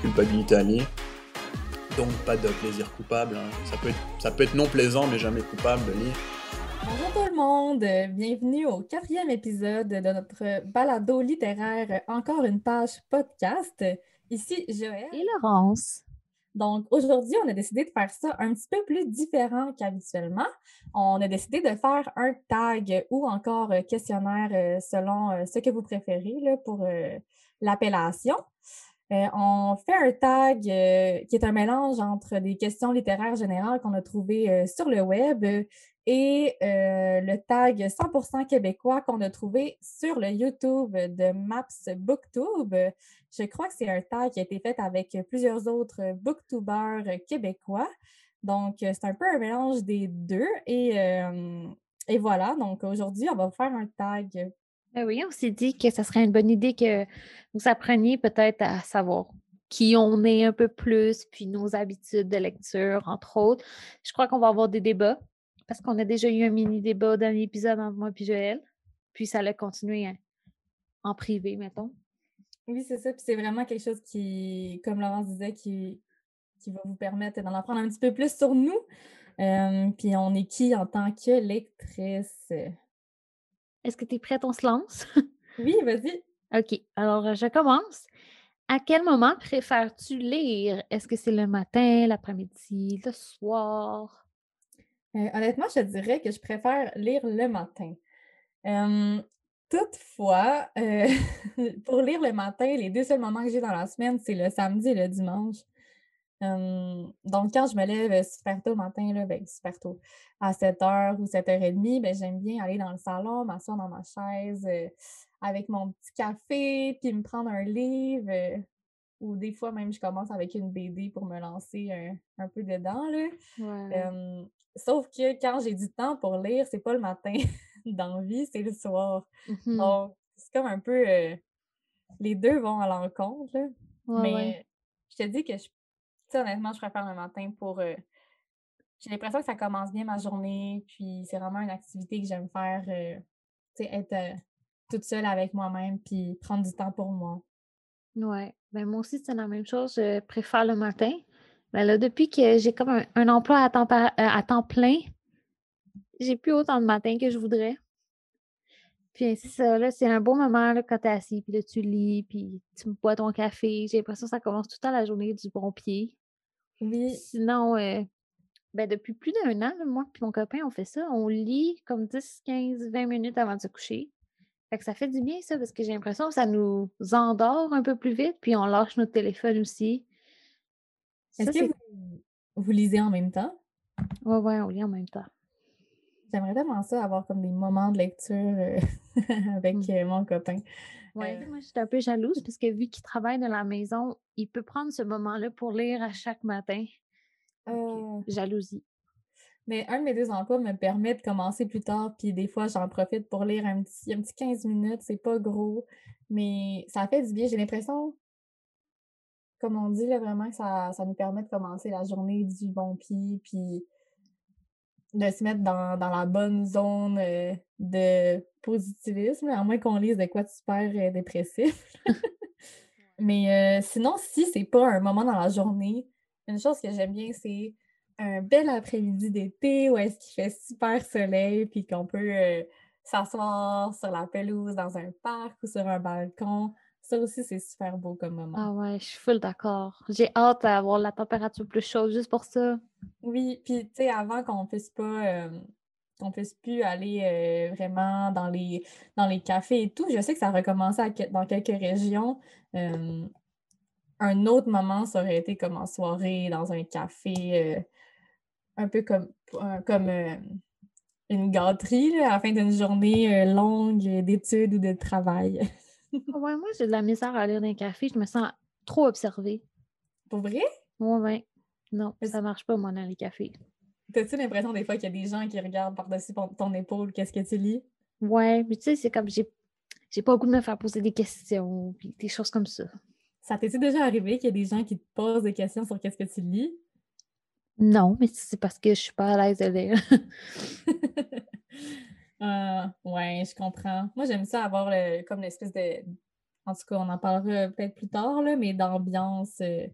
culpabilité à lire. Donc pas de plaisir coupable. hein. Ça, peut être, ça peut être non plaisant, mais jamais coupable de lire. Bonjour tout le monde, bienvenue au quatrième épisode de notre balado littéraire Encore une page podcast. Ici Joël. Et Laurence. Donc aujourd'hui, on a décidé de faire ça un petit peu plus différent qu'habituellement. On a décidé de faire un tag ou encore questionnaire euh, selon euh, ce que vous préférez là, pour euh, l'appellation. Euh, on fait un tag euh, qui est un mélange entre des questions littéraires générales qu'on a trouvées euh, sur le web et le tag 100% québécois qu'on a trouvé sur le YouTube de Maps Booktube. Je crois que c'est un tag qui a été fait avec plusieurs autres booktubers québécois. Donc, c'est un peu un mélange des deux. Et, et voilà, donc aujourd'hui, on va faire un tag Ben oui, on s'est dit que ça serait une bonne idée que vous appreniez peut-être à savoir qui on est un peu plus, puis nos habitudes de lecture, entre autres. Je crois qu'on va avoir des débats, parce qu'on a déjà eu un mini débat dans l'épisode entre moi et Joël. Puis ça allait continuer hein, en privé, mettons. Oui, c'est ça. Puis c'est vraiment quelque chose qui, comme Laurence disait, qui, qui va vous permettre d'en apprendre un petit peu plus sur nous. Euh, puis on est qui en tant que lectrice? Est-ce que tu es prête? On se lance? Oui, vas-y. OK. Alors, euh, je commence. À quel moment préfères-tu lire? Est-ce que c'est le matin, l'après-midi, le soir? Euh, honnêtement, je dirais que je préfère lire le matin. Euh, toutefois, euh, pour lire le matin, les deux seuls moments que j'ai dans la semaine, c'est le samedi et le dimanche. Donc, quand je me lève euh, super tôt le matin, là, ben, super tôt, à 7h ou 7h30, ben, j'aime bien aller dans le salon, m'asseoir dans ma chaise euh, avec mon petit café, puis me prendre un livre. euh, ou des fois, même, je commence avec une BD pour me lancer un, un peu dedans. Là. Ouais. Sauf que quand j'ai du temps pour lire, c'est pas le matin d'envie, c'est le soir. Mhm. Donc, c'est comme un peu. euh, les deux vont à l'encontre. Ouais, Mais ouais. je te dis que, je, honnêtement, je préfère le matin pour. euh, j'ai l'impression que ça commence bien ma journée, puis c'est vraiment une activité que j'aime faire. euh, tu sais, être euh, toute seule avec moi-même, puis prendre du temps pour moi. Ouais. Ben, moi aussi, c'est la même chose. Je préfère le matin. Mais là, depuis que j'ai comme un, emploi à temps, à temps plein, j'ai plus autant de matin que je voudrais. Puis c'est ça, là, c'est un beau moment là, quand t'es assis, puis là, tu lis, puis tu bois ton café. J'ai l'impression que ça commence tout le temps la journée du bon pied. Oui, Sinon, euh, ben, depuis plus d'un an, là, moi et mon copain, on fait ça. On lit comme 10, 15, 20 minutes avant de se coucher. Fait que ça fait du bien, ça, parce que j'ai l'impression que ça nous endort un peu plus vite, puis on lâche notre téléphone aussi. est-ce que vous, vous lisez en même temps? Ouais, ouais, on lit en même temps. J'aimerais tellement ça, avoir comme des moments de lecture euh, avec Mm. euh, mon copain. Euh, moi, je suis un peu jalouse, parce que vu qu'il travaille de la maison, il peut prendre ce moment-là pour lire à chaque matin. Donc, euh, jalousie. mais un de mes deux emplois me permet de commencer plus tard, puis des fois, j'en profite pour lire un petit, un petit 15 minutes. C'est pas gros, mais ça fait du bien. J'ai l'impression, comme on dit, là, vraiment, que ça, ça nous permet de commencer la journée du bon pied, puis de se mettre dans, dans la bonne zone euh, de positivisme, à moins qu'on lise de quoi de super euh, dépressif. Mais euh, sinon, si c'est pas un moment dans la journée, une chose que j'aime bien, c'est un bel après-midi d'été où est-ce qu'il fait super soleil, puis qu'on peut euh, s'asseoir sur la pelouse dans un parc ou sur un balcon. Ça aussi, c'est super beau comme moment. Ah ouais, je suis full d'accord. J'ai hâte d'avoir la température plus chaude juste pour ça. Oui, puis tu sais, avant qu'on puisse pas, euh, qu'on puisse plus aller euh, vraiment dans les, dans les cafés et tout, je sais que ça a recommencé à dans quelques régions. Euh, un autre moment, ça aurait été comme en soirée, dans un café, un peu comme, comme une gâterie là, à la fin d'une journée longue d'études ou de travail. Ouais, moi, j'ai de la misère à aller dans un café. Je me sens trop observée. Pour vrai? Ouais, ouais. Non, Mais ça marche pas, moi, dans les cafés. T'as-tu l'impression des fois qu'il y a des gens qui regardent par-dessus ton, ton épaule qu'est-ce que tu lis? Ouais, mais tu sais, c'est comme j'ai j'ai pas le goût de me faire poser des questions, puis des choses comme ça. Ça t'est-tu déjà arrivé qu'il y a des gens qui te posent des questions sur qu'est-ce que tu lis? Non, mais c'est parce que je suis pas à l'aise de lire. Ah, ouais, je comprends. Moi, j'aime ça avoir le- comme l'espèce de, en tout cas, on en parlera peut-être plus tard, là, mais d'ambiance, euh,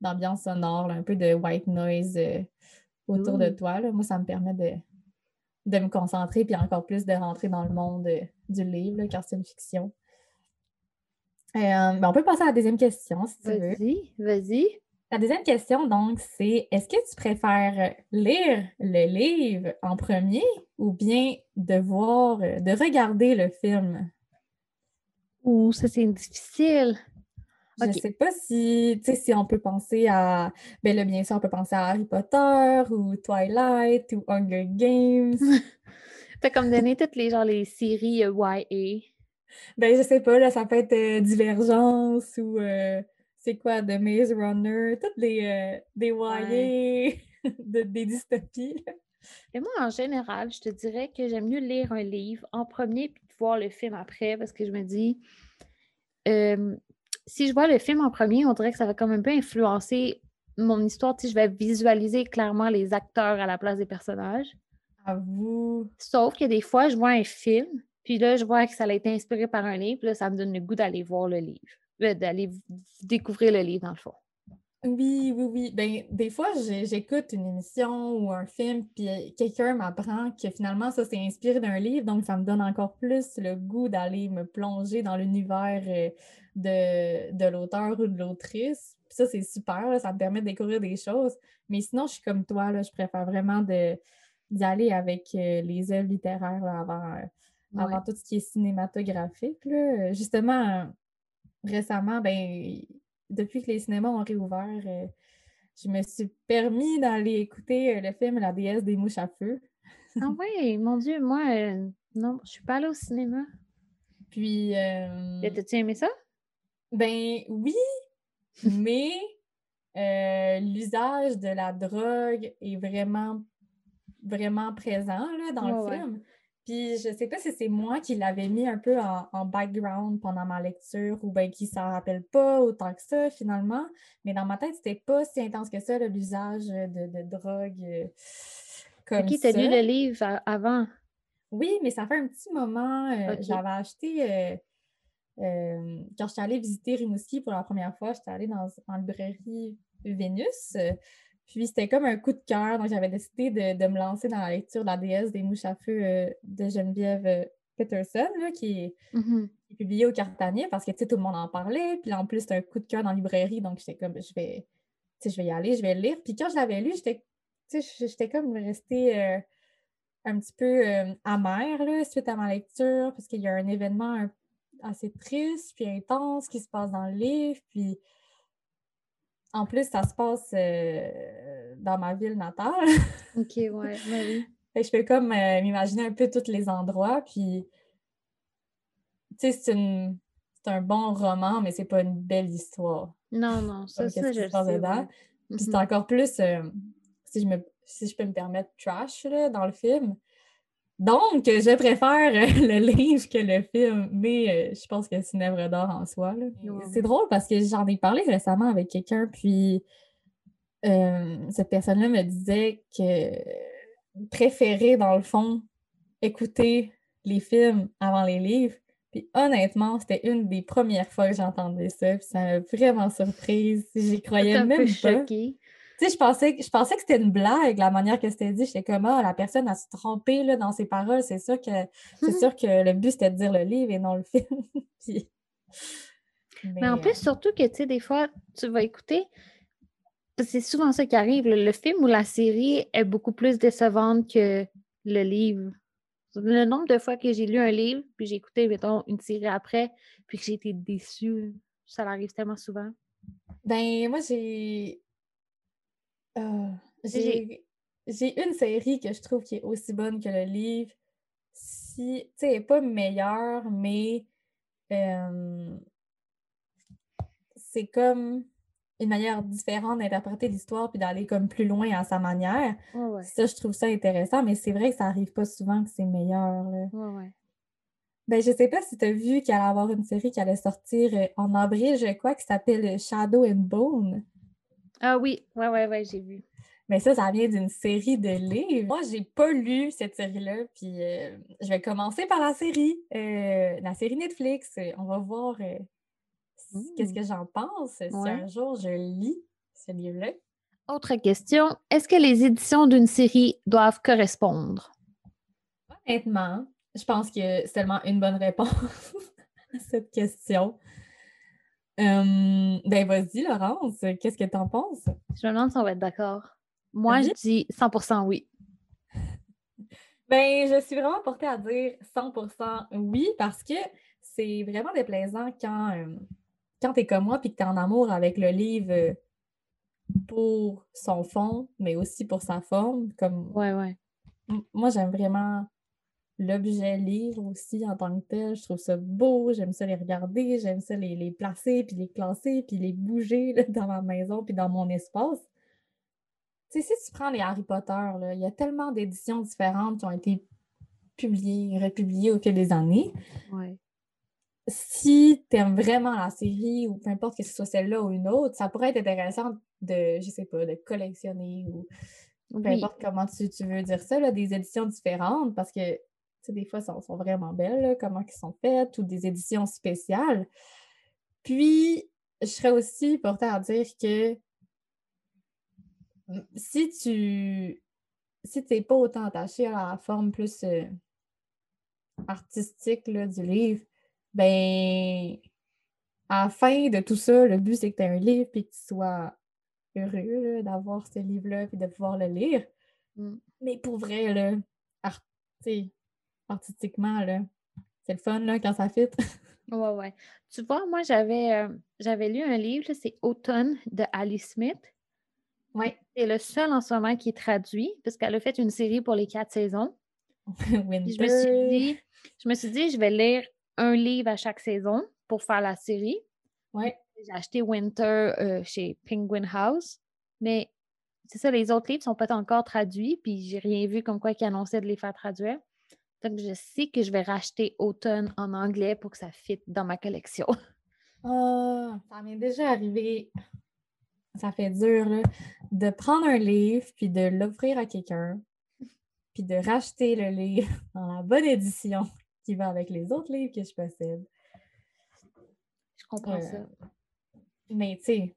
d'ambiance sonore, là, un peu de white noise euh, autour de toi. là. Moi, ça me permet de, de me concentrer, puis encore plus de rentrer dans le monde euh, du livre, là, car c'est une fiction. Ben, on peut passer à la deuxième question, si tu veux. Vas-y, vas-y. La deuxième question, donc, c'est est-ce que tu préfères lire le livre en premier ou bien de voir, de regarder le film? Ouh, ça c'est difficile. Je Ok. sais pas si, tu sais, si on peut penser à, ben là, bien sûr, on peut penser à Harry Potter ou Twilight ou Hunger Games. T'as comme donné toutes les genre les séries euh, YA. Ben, je sais pas, là, ça peut être euh, Divergence ou euh, c'est quoi, The Maze Runner, toutes les, euh, des de- des dystopies. là. Et moi, en général, je te dirais que j'aime mieux lire un livre en premier puis de voir le film après parce que je me dis, euh, si je vois le film en premier, on dirait que ça va comme un peu influencer mon histoire. Tu sais, je vais visualiser clairement les acteurs à la place des personnages. À vous. Sauf que des fois, je vois un film, puis là, je vois que ça a été inspiré par un livre, puis là, ça me donne le goût d'aller voir le livre, d'aller v- découvrir le livre dans le fond. Oui, oui, oui. Ben, des fois, j'écoute une émission ou un film, puis euh, quelqu'un m'apprend que finalement, ça s'est inspiré d'un livre, donc ça me donne encore plus le goût d'aller me plonger dans l'univers euh, de, de l'auteur ou de l'autrice. Puis ça, c'est super, là, ça me permet de découvrir des choses. Mais sinon, je suis comme toi, là, je préfère vraiment d'y aller avec euh, les œuvres littéraires là, avant, euh, Ouais. avant tout ce qui est cinématographique. là. Euh, Justement, euh, récemment, ben, depuis que les cinémas ont réouvert, euh, je me suis permis d'aller écouter euh, le film La déesse des mouches à feu. Ah ouais, mon Dieu, moi, euh, non, je suis pas allée au cinéma. Puis, euh, T'as-tu aimé ça? ben oui, mais euh, l'usage de la drogue est vraiment, vraiment présent là, dans le ouais. Puis je sais pas si c'est moi qui l'avais mis un peu en, en background pendant ma lecture ou bien qui s'en rappelle pas autant que ça finalement. Mais dans ma tête, c'était pas si intense que ça, l'usage de, de drogue euh, comme Ok, t'as lu le livre avant. Oui, mais ça fait un petit moment. euh. J'avais acheté, euh, euh, quand j'étais allée visiter Rimouski pour la première fois, j'étais allée dans, en librairie Vénus. Puis c'était comme un coup de cœur. Donc j'avais décidé de, de me lancer dans la lecture de la déesse des mouches à feu euh, de Geneviève euh, Peterson, là, qui est Mhm. qui est publié au Cartanier parce que tout le monde en parlait. Puis là, en plus, c'était un coup de cœur dans la librairie. Donc j'étais comme, je vais, je vais y aller, je vais le lire. Puis quand je l'avais lu, j'étais comme restée euh, un petit peu euh, amère là, suite à ma lecture parce qu'il y a un événement assez triste puis intense qui se passe dans le livre. Puis en plus, ça se passe euh, dans ma ville natale. Ok, ouais, ben oui. Fait que je peux comme euh, m'imaginer un peu tous les endroits. Puis, tu sais, c'est une- c'est un bon roman, mais c'est pas une belle histoire. Non, non, ça, ça, qu'est-ce je sais. dedans. c'est Mhm. encore plus, euh, si, je me, si je peux me permettre, trash là, dans le film. Donc, je préfère euh, le livre que le film, mais euh, je pense que c'est une œuvre d'art en soi. C'est drôle parce que j'en ai parlé récemment avec quelqu'un, puis euh, cette personne-là me disait que préférait, dans le fond, écouter les films avant les livres. Puis honnêtement, c'était une des premières fois que j'entendais ça, puis ça m'a vraiment surprise. J'y croyais même pas. choquée. Sais, je pensais, que- je pensais que c'était une blague, la manière que c'était dit. J'étais comme, ah, la personne a se trompé là, dans ses paroles. C'est sûr que c'est sûr que le but, c'était de dire le livre et non le film. Puis- Mais en euh, plus, surtout que, tu sais, des fois, tu vas écouter, c'est souvent ça qui arrive, le, le film ou la série est beaucoup plus décevante que le livre. Le nombre de fois que j'ai lu un livre, puis j'ai écouté, mettons, une série après, puis que j'ai été déçue, ça arrive tellement souvent. Ben, moi, j'ai. Euh, J'ai- une série que je trouve qui est aussi bonne que le livre. Si, tu sais, elle est pas meilleure, mais euh, c'est comme une manière différente d'interpréter l'histoire puis d'aller comme plus loin à sa manière. Ouais, ouais. Ça, je trouve ça intéressant, mais c'est vrai que ça arrive pas souvent que c'est meilleur, là. Ouais, ouais. Ben, je sais pas si tu as vu qu'il allait avoir une série qui allait sortir euh, en avril, je crois, qui s'appelle Shadow and Bone. Ah oui, ouais, ouais, ouais, j'ai vu. Mais ça, ça vient d'une série de livres. Moi, j'ai pas lu cette série-là, puis euh, je vais commencer par la série, euh, la série Netflix. On va voir euh, qu'est-ce que j'en pense si Ouais. un jour je lis ce livre-là. Autre question. Est-ce que les éditions d'une série doivent correspondre? Honnêtement, je pense que c'est tellement une bonne réponse à cette question. Euh, ben vas-y, Laurence, qu'est-ce que t'en penses? Je me demande si on va être d'accord. Moi, je dis 100% oui. Ben, je suis vraiment portée à dire 100% oui parce que c'est vraiment déplaisant quand, euh, quand t'es comme moi puis que t'es en amour avec le livre euh, pour son fond, mais aussi pour sa forme. Comme Ouais, ouais. Moi, j'aime vraiment l'objet livre aussi en tant que tel. Je trouve ça beau, j'aime ça les regarder, j'aime ça les, les placer, puis les classer, puis les bouger là, dans ma maison, puis dans mon espace. Tu sais, si tu prends les Harry Potter, là, il y a tellement d'éditions différentes qui ont été publiées, republiées au fil des années. ouais. Si tu aimes vraiment la série, ou peu importe que ce soit celle-là ou une autre, ça pourrait être intéressant de, je sais pas, de collectionner ou peu Oui. importe comment tu, tu veux dire ça, là, des éditions différentes, parce que, sais, des fois, elles sont, sont vraiment belles, là, comment elles sont faites, ou des éditions spéciales. Puis, je serais aussi portée à dire que si tu si t'es pas autant attaché à la forme plus euh, artistique là, du livre, ben à la fin de tout ça, le but c'est que tu aies un livre puis que tu sois heureux d'avoir ce livre-là puis de pouvoir le lire. Mm. Mais pour vrai, là, art- tu sais, artistiquement, là, c'est le fun là, quand ça fit. Ouais, ouais. Tu vois, moi, j'avais euh, j'avais lu un livre, c'est Automne de Alice Smith. ouais. C'est le seul en ce moment qui est traduit, puisqu'elle a fait une série pour les quatre saisons. Winter. je me suis dit, je me suis dit, je vais lire un livre à chaque saison pour faire la série. Ouais. J'ai acheté Winter euh, chez Penguin House, mais c'est ça, les autres livres sont pas encore traduits, puis j'ai rien vu comme quoi qui annonçait de les faire traduire. Donc, je sais que je vais racheter Automne en anglais pour que ça fitte dans ma collection. Ah, ça m'est déjà arrivé. Ça fait dur, là, de prendre un livre puis de l'offrir à quelqu'un, puis de racheter le livre dans la bonne édition qui va avec les autres livres que je possède. Je comprends Euh, ça. Mais tu sais,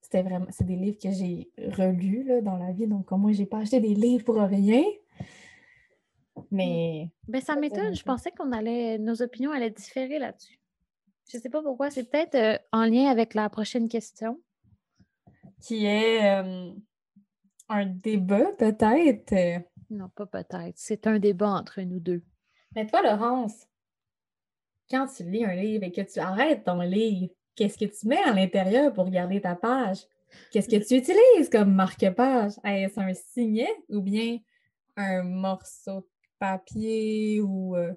c'était vraiment, c'est des livres que j'ai relus là, dans la vie, donc au moins j'ai pas acheté des livres pour rien. Mais Ben, ça m'étonne. Je pensais qu'on allait, nos opinions allaient différer là-dessus. Je sais pas pourquoi. C'est peut-être euh, en lien avec la prochaine question. qui est euh, un débat peut-être? Non, pas peut-être. C'est un débat entre nous deux. Mais toi, Laurence, quand tu lis un livre et que tu arrêtes ton livre, qu'est-ce que tu mets à l'intérieur pour garder ta page? Qu'est-ce que tu utilises comme marque-page? Est-ce un signet ou bien un morceau? Papier ou euh,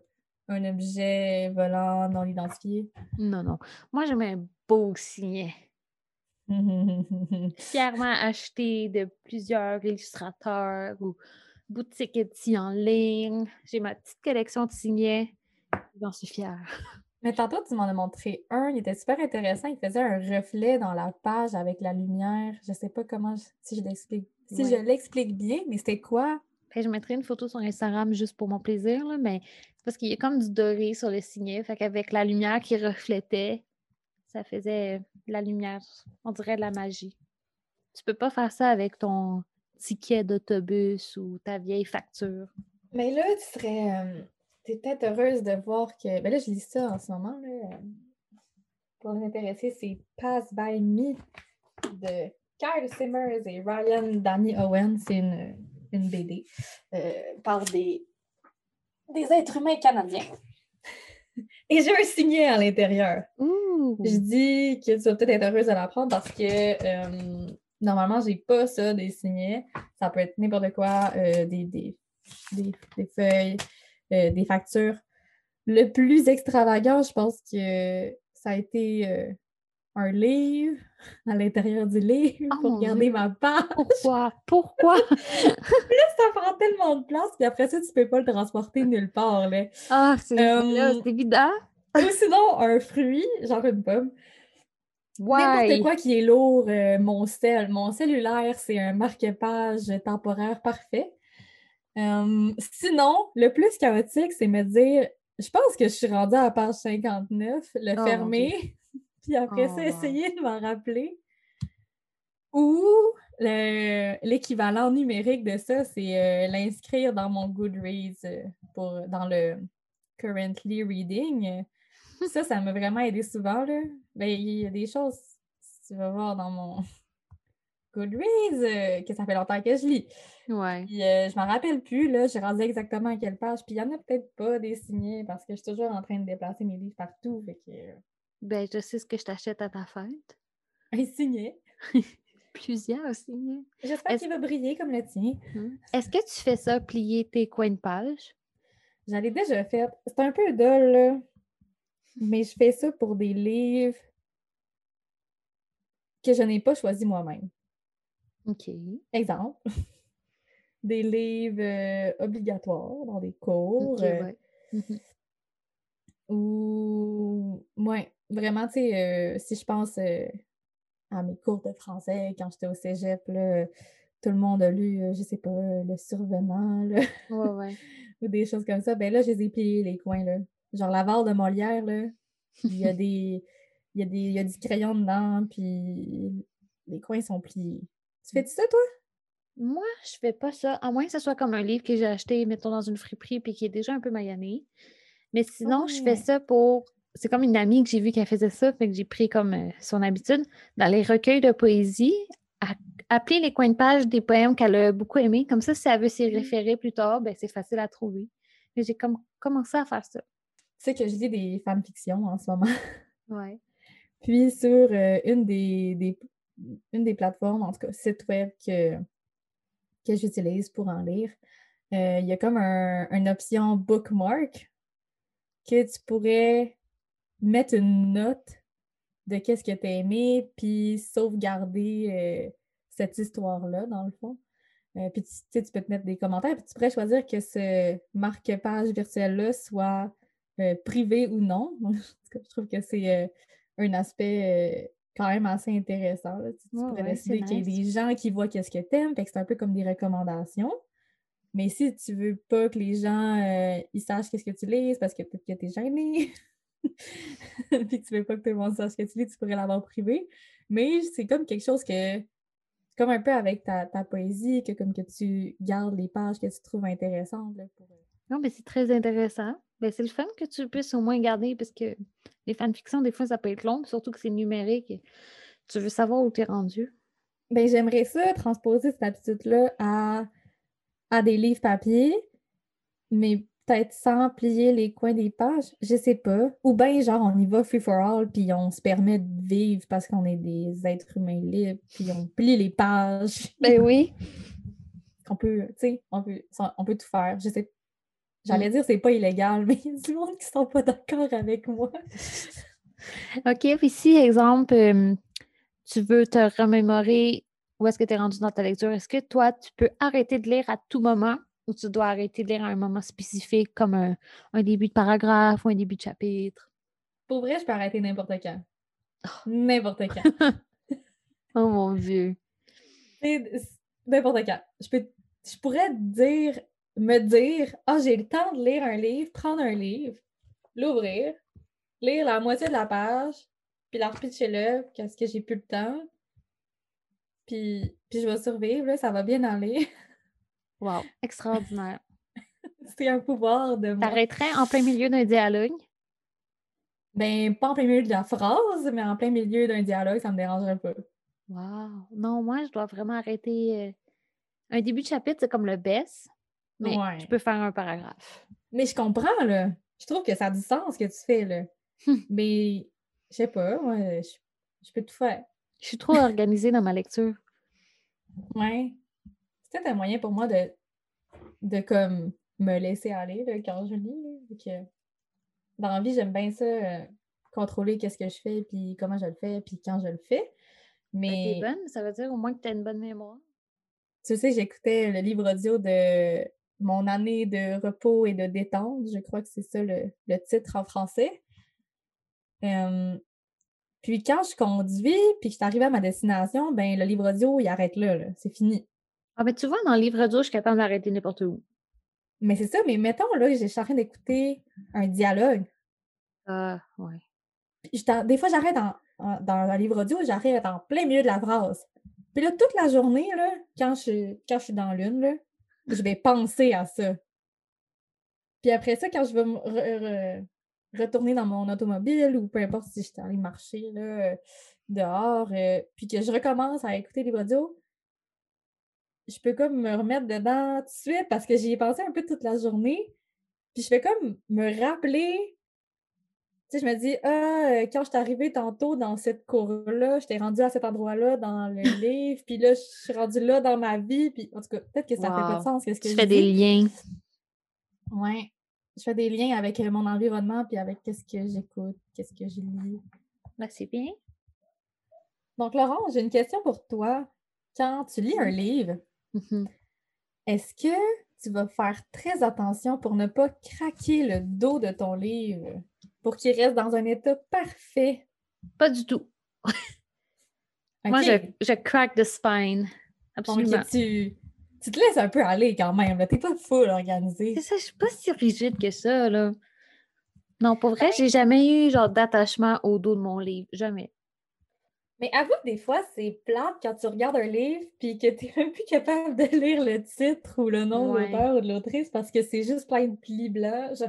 un objet volant non identifié? Non, non. Moi, mets un beau signet. Fièrement acheté de plusieurs illustrateurs ou boutiques Etsy en ligne. J'ai ma petite collection de signets. J'en suis fière. Mais tantôt, tu m'en as montré un, il était super intéressant. Il faisait un reflet dans la page avec la lumière. Je sais pas comment, je- si je l'explique, si je l'explique bien, mais c'était quoi? Je mettrai une photo sur Instagram juste pour mon plaisir, là, mais c'est parce qu'il y a comme du doré sur le signet. Fait qu'avec la lumière qui reflétait, ça faisait de la lumière. On dirait de la magie. Tu peux pas faire ça avec ton ticket d'autobus ou ta vieille facture. Mais là, tu serais. euh, peut-être heureuse de voir que. Ben là, je lis ça en ce moment. Là, euh, pour les intéressés, c'est Pass by Me de Kyle Simmers et Ryan Danny Owen. C'est une, une BD euh, par des, des êtres humains canadiens. Et j'ai un signet à l'intérieur. Je dis que tu vas peut-être être heureuse de l'apprendre parce que euh, normalement, j'ai pas ça, des signets. Ça peut être n'importe quoi, euh, des, des, des, des feuilles, euh, des factures. Le plus extravagant, je pense que ça a été un livre à l'intérieur du livre Oh pour garder Dieu. ma page. Pourquoi? Pourquoi? ça prend tellement de place, puis après ça, tu peux pas le transporter nulle part. Là. Ah, c'est Euh, là, évident. Ou sinon, un fruit, genre une pomme. N'importe quoi qui est lourd, euh, mon cell. Mon cellulaire, c'est un marque-page temporaire parfait. Euh, sinon, le plus chaotique, c'est me dire, je pense que je suis rendue à la page 59, le Oh, fermer, puis après Oh, ça, wow. essayer de m'en rappeler. Ou le- l'équivalent numérique de ça, c'est euh, l'inscrire dans mon Goodreads euh, pour, dans le Currently Reading. Ça, ça m'a vraiment aidé souvent. Là. Ben, il y a des choses, tu vas voir dans mon Goodreads, euh, que ça fait longtemps que je lis. Ouais. Puis euh, je m'en rappelle plus, là, j'ai rendu exactement à quelle page. Puis il y en a peut-être pas des signés parce que je suis toujours en train de déplacer mes livres partout. Fait que Ben, je sais ce que je t'achète à ta fête. un signet. Plusieurs aussi. hein. J'espère qu'il va briller comme le tien. Hmm. Est-ce que tu fais ça, plier tes coins de page? J'en ai déjà fait. C'est un peu dole, là. Mais je fais ça pour des livres que je n'ai pas choisis moi-même. OK. Exemple. Des livres euh, obligatoires dans des cours. Euh, ouais. Mhm. Ou, ouais, vraiment, tu sais, euh, si je pense euh, à mes cours de français quand j'étais au cégep, là, tout le monde a lu, euh, je sais pas, Le Survenant, là, Ouais, ouais. ou des choses comme ça. Ben là, je les ai pliés, les coins, là. Genre l'avare de Molière, là, il y a des... Il y, a des, il y a du crayon dedans, puis les coins sont pliés. Tu fais ça, toi? Moi, je fais pas ça, à moins que ce soit comme un livre que j'ai acheté, mettons, dans une friperie puis qui est déjà un peu maillanné. Mais sinon, je fais Ouais. ça pour. C'est comme une amie que j'ai vue qui faisait ça, fait que j'ai pris comme euh, son habitude dans les recueils de poésie, à- appeler les coins de page des poèmes qu'elle a beaucoup aimés. Comme ça, si elle veut s'y Mm. référer plus tard, ben, c'est facile à trouver. J'ai comme commencé à faire ça. Tu sais que je lis des fanfictions en ce moment. Ouais. Puis sur euh, une, des, des- une des plateformes, en tout cas, site web que, que j'utilise pour en lire, euh, il y a comme un- une option bookmark que tu pourrais mettre une note de qu'est-ce que tu as aimé, puis sauvegarder euh, cette histoire-là, dans le fond. Euh, puis tu, tu sais, tu peux te mettre des commentaires, puis tu pourrais choisir que ce marque-page virtuel-là soit euh, privé ou non. Je trouve que c'est un aspect quand même assez intéressant. là. Tu, tu pourrais ouais, décider qu'il y ait des gens qui voient qu'est-ce que t'aimes, fait que c'est un peu comme des recommandations. Mais si tu veux pas que les gens ils sachent qu'est-ce que tu lis, parce que peut-être que t'es gêné, puis que tu veux pas que tout le monde sache que tu lis, tu pourrais l'avoir privé. Mais c'est comme quelque chose que, comme un peu avec ta, ta poésie, que comme que tu gardes les pages que tu trouves intéressantes. là, pour, euh, Non, mais c'est très intéressant. Ben, c'est le fun que tu puisses au moins garder, parce que les fanfictions, des fois, ça peut être long, surtout que c'est numérique. Tu veux savoir où tu es rendu. Ben, j'aimerais ça, transposer cette habitude-là à, à des livres papier, mais peut-être sans plier les coins des pages, je sais pas. Ou bien, genre, on y va free for all, puis on se permet de vivre parce qu'on est des êtres humains libres, puis on plie les pages. Ben oui. qu'on peut, tu sais, on peut, on peut tout faire. Je sais, j'allais dire c'est pas illégal, mais il y a du monde qui sont pas d'accord avec moi. OK, puis si, exemple, euh, tu veux te remémorer où est-ce que tu es rendu dans ta lecture, est-ce que toi, tu peux arrêter de lire à tout moment? Ou tu dois arrêter de lire à un moment spécifique comme un, un début de paragraphe ou un début de chapitre? Pour vrai, je peux arrêter n'importe quand. N'importe quand. Oh mon Dieu. N'importe quand. Je, peux, je pourrais dire, me dire, ah, j'ai le temps de lire un livre, prendre un livre, l'ouvrir, lire la moitié de la page, puis la repitcher là, parce que j'ai plus le temps. Puis, puis je vais survivre, là, ça va bien aller. Wow, extraordinaire. C'est un pouvoir de moi. T'arrêterais en plein milieu d'un dialogue? Ben, pas en plein milieu de la phrase, mais en plein milieu d'un dialogue, ça me dérangerait pas. Wow. Non, moi, je dois vraiment arrêter. euh, Un début de chapitre, c'est comme le best, mais Ouais. je peux faire un paragraphe. Mais je comprends, là. Je trouve que ça a du sens ce que tu fais, là. Mais, je sais pas, ouais, je, je peux tout faire. Je suis trop organisée dans ma lecture. Ouais. C'est peut-être un moyen pour moi de, de comme, me laisser aller, là, quand je lis, là. Que, dans la vie, j'aime bien ça, euh, contrôler qu'est-ce que je fais, puis comment je le fais, puis quand je le fais. Ben, Mais... T'es bonne, ça veut dire au moins que tu as une bonne mémoire. Tu sais, j'écoutais le livre audio de Mon année de repos et de détente. Je crois que c'est ça le, le titre en français. Euh, puis quand je conduis, puis que je suis arrivée à ma destination, ben le livre audio, il arrête là, là. c'est fini. Ah, ben tu vois, dans le livre audio, je suis capable d'arrêter n'importe où. Mais c'est ça, mais mettons là, je suis en train d'écouter un dialogue. Ah, ouais. Je t'en- des fois, j'arrête en dans un livre audio, j'arrive en plein milieu de la phrase. Puis là, toute la journée, là, quand, je, quand je suis dans l'une, là, je vais penser à ça. Puis après ça, quand je vais me retourner dans mon automobile ou peu importe si je suis allée marcher là, dehors, euh, puis que je recommence à écouter les audio, je peux comme me remettre dedans tout de suite parce que j'y ai pensé un peu toute la journée. Puis je fais comme me rappeler. Tu sais, je me dis, ah, euh, quand je suis arrivée tantôt dans cette cour-là, j'étais rendue à cet endroit-là dans le livre, puis là, je suis rendue là dans ma vie. Puis en tout cas, peut-être que ça fait pas de sens. ce que tu fais des liens. Ouais. Je fais des liens avec euh, mon environnement, puis avec qu'est-ce que j'écoute, qu'est-ce que je lis. Bah, c'est bien. Donc, Laurent, j'ai une question pour toi. Quand tu lis un livre, Mmh Est-ce que tu vas faire très attention pour ne pas craquer le dos de ton livre pour qu'il reste dans un état parfait? Pas du tout. Moi, je, je crack the spine. Absolument. tu, te laisses un peu aller quand même. Tu n'es pas full organisé. C'est ça, je suis pas si rigide que ça. Là. Non, pour vrai, j'ai jamais eu genre d'attachement au dos de mon livre. Jamais. Mais avoue que des fois, c'est plate quand tu regardes un livre puis que tu n'es même plus capable de lire le titre ou le nom de l'auteur ou de l'autrice parce que c'est juste plein de plis blancs.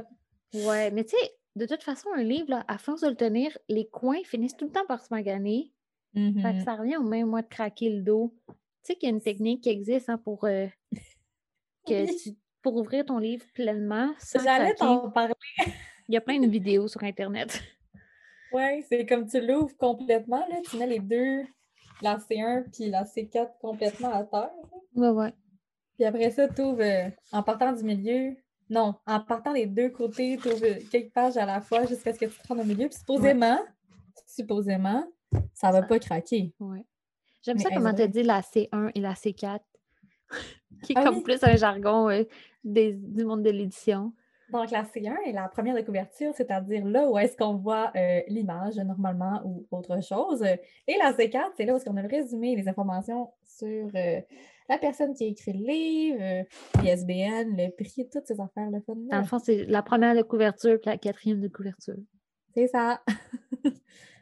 Ouais, mais tu sais, de toute façon, un livre, à force de le tenir, les coins finissent tout le temps par se maganer. Mm ça revient au même mois de craquer le dos. Tu sais qu'il y a une technique qui existe hein, pour, euh, que pour ouvrir ton livre pleinement. J'allais t'en parler. Il y a plein de vidéos sur Internet. Oui, c'est comme tu l'ouvres complètement, là, tu mets les deux, la C1 puis la C4 complètement à terre. Oui, oui. Puis après ça, tu ouvres euh, en partant du milieu. Non, en partant des deux côtés, tu ouvres quelques pages à la fois jusqu'à ce que tu te rendes au milieu. Puis supposément, supposément, ça va pas craquer. Oui. J'aime ça comment tu dit la C1 et la C4, qui est ah comme plus un jargon euh, du monde de l'édition. Donc, la C1 est la première de couverture, c'est-à-dire là où est-ce qu'on voit euh, l'image normalement ou autre chose. Et la C4, c'est là où est-ce qu'on a le résumé, les informations sur euh, la personne qui a écrit le livre, euh, l'ISBN, le prix, toutes ces affaires. Le fun, Dans le fond, c'est la première de couverture puis la quatrième de couverture. C'est ça.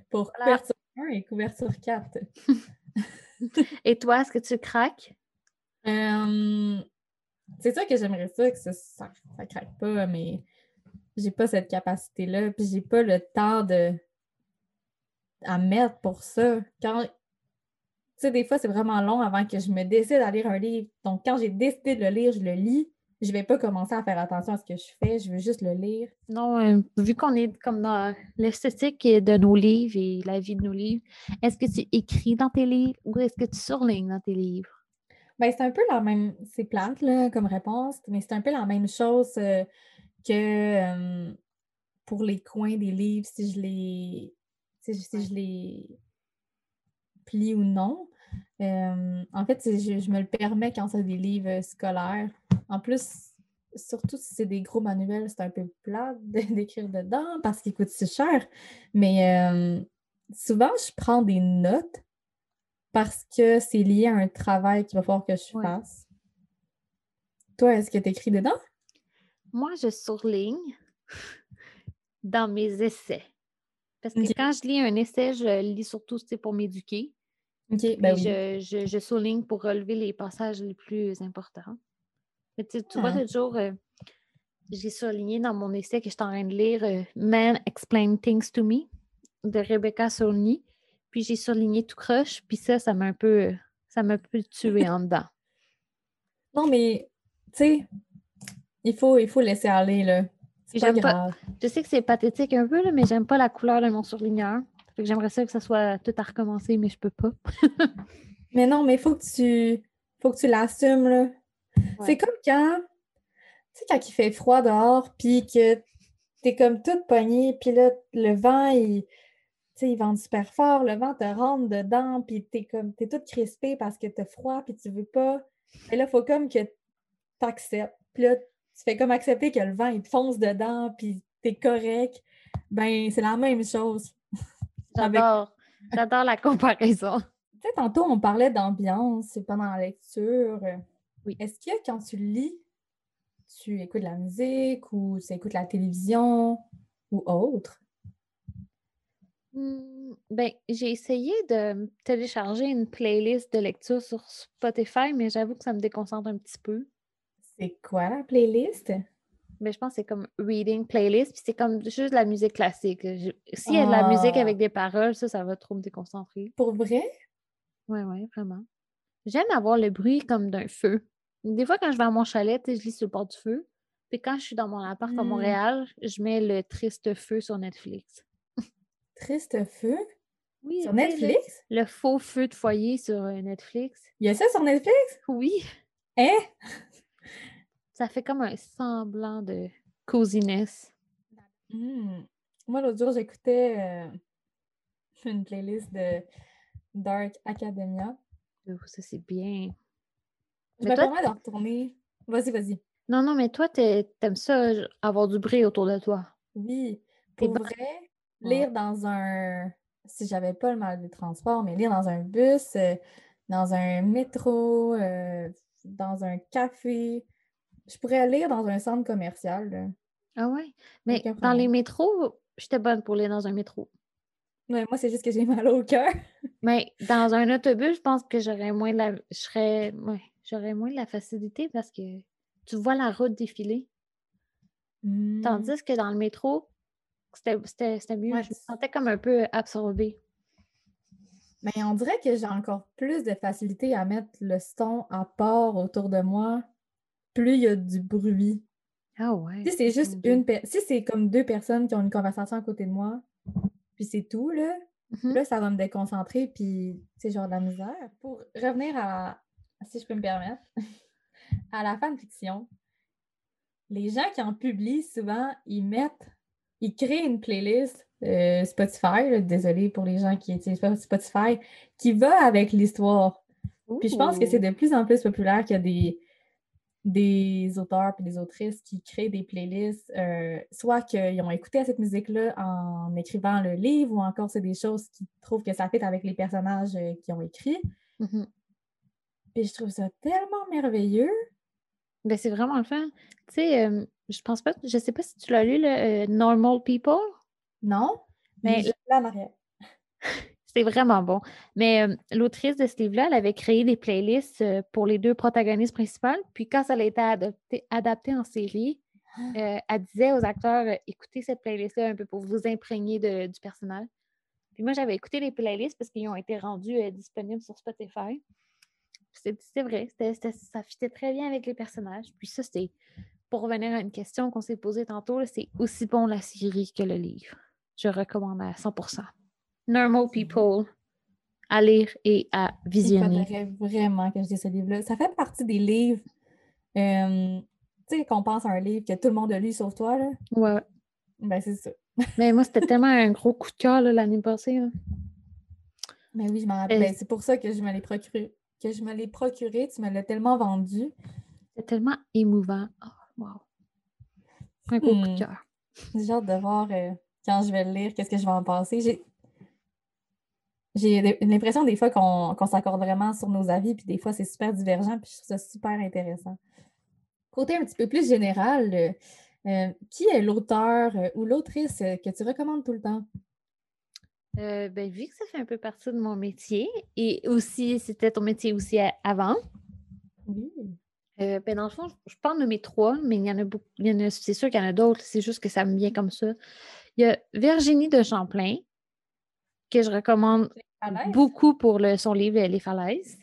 Pour couverture 1 et couverture 4. et toi, est-ce que tu craques? C'est ça que j'aimerais ça, que ça, ça, craque pas, mais j'ai pas cette capacité-là, puis j'ai pas le temps de à mettre pour ça. Quand tu sais, des fois, c'est vraiment long avant que je me décide à lire un livre. Donc, quand j'ai décidé de le lire, je le lis. Je vais pas commencer à faire attention à ce que je fais, je veux juste le lire. Non, euh, vu qu'on est comme dans l'esthétique de nos livres et la vie de nos livres, est-ce que tu écris dans tes livres ou est-ce que tu surlignes dans tes livres? Ben, c'est un peu la même, c'est plate là, comme réponse, mais c'est un peu la même chose euh, que pour les coins des livres, si je les, si, je les plie ou non. en fait, je, me le permets quand c'est des livres scolaires. En plus, surtout si c'est des gros manuels, c'est un peu plate d'écrire dedans parce qu'ils coûtent si cher. Mais souvent, je prends des notes parce que c'est lié à un travail qu'il va falloir que je fasse. Toi, est-ce que tu écris dedans? Moi, je surligne dans mes essais. Parce que quand je lis un essai, je lis surtout pour m'éduquer. Ben je, je, souligne pour relever les passages les plus importants. tu, vois, ah. toujours, euh, j'ai surligné dans mon essai que je suis en train de lire euh, Man Explain Things to Me de Rebecca Solney. Puis j'ai surligné tout croche, puis ça, ça m'a un peu, ça m'a un peu tué en dedans. Non, mais, tu sais, il faut, il faut laisser aller, là. C'est pas grave. je sais que c'est pathétique un peu, là, mais j'aime pas la couleur de mon surligneur. Fait que j'aimerais ça que ça soit tout à recommencer, mais je peux pas. mais non, mais il faut que tu, faut que tu l'assumes, là. C'est comme quand, tu sais, quand il fait froid dehors, puis que t'es comme toute poignée, puis là, le vent, il sais, ils vendent super fort, le vent te rentre dedans, puis t'es comme, t'es toute crispée parce que t'as froid, puis tu veux pas. Et là, il faut comme que t'acceptes. Puis là, tu fais comme accepter que le vent, il te fonce dedans, puis t'es correct. Ben, c'est la même chose. J'adore. J'adore la comparaison. Tu sais, tantôt, on parlait d'ambiance pendant la lecture. Oui. Est-ce que quand tu lis, tu écoutes la musique ou tu écoutes la télévision ou autre? Mmh, ben, j'ai essayé de télécharger une playlist de lecture sur Spotify, mais j'avoue que ça me déconcentre un petit peu. C'est quoi la playlist? Mais je pense que c'est comme reading playlist, puis c'est comme juste la musique classique. S'il y a de la musique avec Ah. des paroles, ça, ça va trop me déconcentrer. Pour vrai? Oui, oui, vraiment. J'aime avoir le bruit comme d'un feu. Des fois, quand je vais à mon chalet, je lis sur le bord du feu. Puis quand je suis dans mon appart à Hmm. Montréal, je mets le triste feu sur Netflix. Triste feu? Oui, Sur le- Netflix? Le, faux feu de foyer sur euh, Netflix. Il y a ça sur Netflix? Oui. Hein? Ça fait comme un semblant de coziness. Hmm. Moi, l'autre jour, j'écoutais euh, une playlist de Dark Academia. Oh, ça, c'est bien. Je Mais me toi, permets de retourner. Vas-y, vas-y. Non, non, mais toi, t'aimes ça, avoir du bruit autour de toi? Oui, pour bonne- vrai. Lire dans un... Si j'avais pas le mal des transports, mais lire dans un bus, euh, dans un métro, euh, dans un café. Je pourrais lire dans un centre commercial. là. Ah ouais? Mais dans les métros, j'étais bonne pour lire dans un métro. Ouais, moi, c'est juste que j'ai mal au cœur. Mais dans un autobus, je pense que j'aurais moins de la... je serais... ouais, j'aurais moins de la facilité parce que tu vois la route défiler. Hmm. Tandis que dans le métro, c'était mieux. Ouais, Je me sentais comme un peu absorbée. Mais on dirait que j'ai encore plus de facilité à mettre le son à part autour de moi, plus il y a du bruit. Ah ouais. Si c'est juste une si c'est comme deux personnes qui ont une conversation à côté de moi, puis c'est tout, là, Mhm. là, ça va me déconcentrer, puis c'est genre de la misère. Pour revenir à, si je peux me permettre, à la fanfiction, les gens qui en publient souvent, ils mettent, ils créent une playlist euh, Spotify, là, désolé pour les gens qui utilisent Spotify, qui va avec l'histoire. Puis je pense que c'est de plus en plus populaire qu'il y a des, des auteurs et des autrices qui créent des playlists, euh, soit qu'ils ont écouté à cette musique-là en écrivant le livre, ou encore c'est des choses qui trouvent que ça fait avec les personnages euh, qui ont écrit. Mhm. Puis je trouve ça tellement merveilleux. Ben, c'est vraiment le fun. Tu sais, euh, je pense pas, je sais pas si tu l'as lu, le euh, Normal People. Non? Mais là. C'est vraiment bon. Mais euh, l'autrice de ce livre-là, elle avait créé des playlists pour les deux protagonistes principales. Puis quand ça a été adopté, adapté en série, euh, elle disait aux acteurs écoutez cette playlist-là un peu pour vous imprégner de- du personnage. Puis moi, j'avais écouté les playlists parce qu'ils ont été rendus disponibles sur Spotify. C'est vrai, ça fitait très bien avec les personnages. Puis ça, c'était pour revenir à une question qu'on s'est posée tantôt, c'est aussi bon la série que le livre. Je recommande à 100%. Normal People à lire et à Il visionner. faudrait vraiment que je dise ce livre-là. Ça fait partie des livres, euh, tu sais, qu'on pense à un livre que tout le monde a lu sauf toi, là. Ouais. Ben, c'est ça. Mais moi, c'était tellement un gros coup de cœur l'année passée. là. Mais oui, je m'en rappelle. Euh, Ben, c'est pour ça que je me l'ai procuré. Que je me l'ai procuré, tu me l'as tellement vendu. C'était tellement émouvant. Oh, wow. Un gros coup Hmm. de cœur. J'ai hâte de voir euh, quand je vais le lire, qu'est-ce que je vais en penser. J'ai l'impression des fois qu'on s'accorde vraiment sur nos avis, puis des fois c'est super divergent, puis je trouve ça super intéressant. Côté un petit peu plus général, euh, euh, qui est l'auteur ou l'autrice que tu recommandes tout le temps? Euh, ben, vu que ça fait un peu partie de mon métier et aussi, c'était ton métier aussi avant, Oui. euh, ben, dans le fond, je peux en nommer trois, mais il y en a beaucoup. il y en a- C'est sûr qu'il y en a d'autres, c'est juste que ça me vient comme ça. Il y a Virginie de Champlain, que je recommande beaucoup pour le, son livre Les Falaises.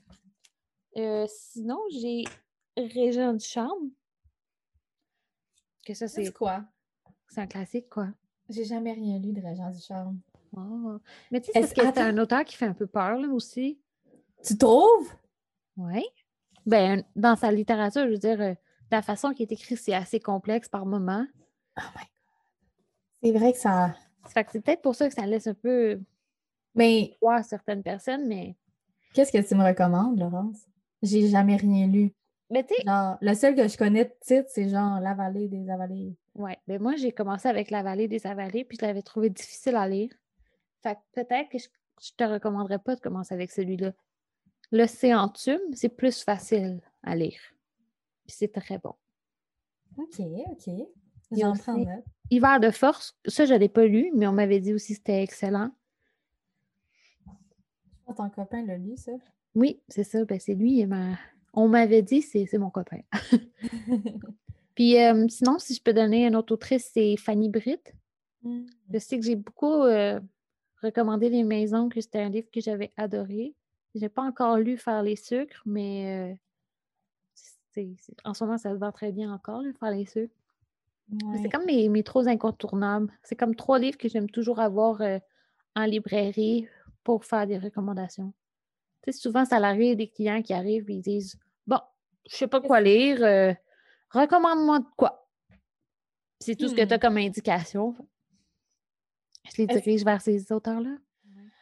Euh, sinon, j'ai Régent du Charme. Que ça, C'est c'est quoi? c'est un classique, quoi. J'ai jamais rien lu de Régent du Charme. Mais tu sais, c'est parce que c'est un auteur qui fait un peu peur, là, aussi? Tu trouves? Oui. Ben, dans sa littérature, je veux dire, euh, la façon qu'il est écrit, c'est assez complexe par moments. Oh my God. C'est vrai que ça. Ça fait que c'est peut-être pour ça que ça laisse un peu Mais croire certaines personnes, mais. qu'est-ce que tu me recommandes, Laurence? J'ai jamais rien lu. Mais tu le seul que je connais de titre, c'est genre La vallée des avalées. ouais, ben moi, j'ai commencé avec La vallée des avalées, puis je l'avais trouvé difficile à lire. Fait que peut-être que je, je te recommanderais pas de commencer avec celui-là. L'Océantume, c'est plus facile à lire. Puis c'est très bon. Ok, ok. J'en prends aussi- note. Hiver de force, ça, je ne l'ai pas lu, mais on m'avait dit aussi que c'était excellent. Ton copain l'a lu, ça? Oui, c'est ça. Ben, c'est lui. On m'avait dit, c'est mon copain. Puis euh, sinon, si je peux donner une autre autrice, c'est Fanny Britt. Mmh. Je sais que j'ai beaucoup euh, recommandé Les Maisons, que c'était un livre que j'avais adoré. Je n'ai pas encore lu Faire les sucres, mais euh, en ce moment, ça se vend très bien encore, Faire les sucres. C'est comme mes, mes trop incontournables. C'est comme trois livres que j'aime toujours avoir en librairie pour faire des recommandations. Tu sais, souvent, ça arrive des clients qui arrivent et ils disent Bon, je sais pas quoi lire, euh, recommande-moi de quoi. C'est tout ce que tu as hmm. comme indication. Je les dirige vers ces auteurs-là?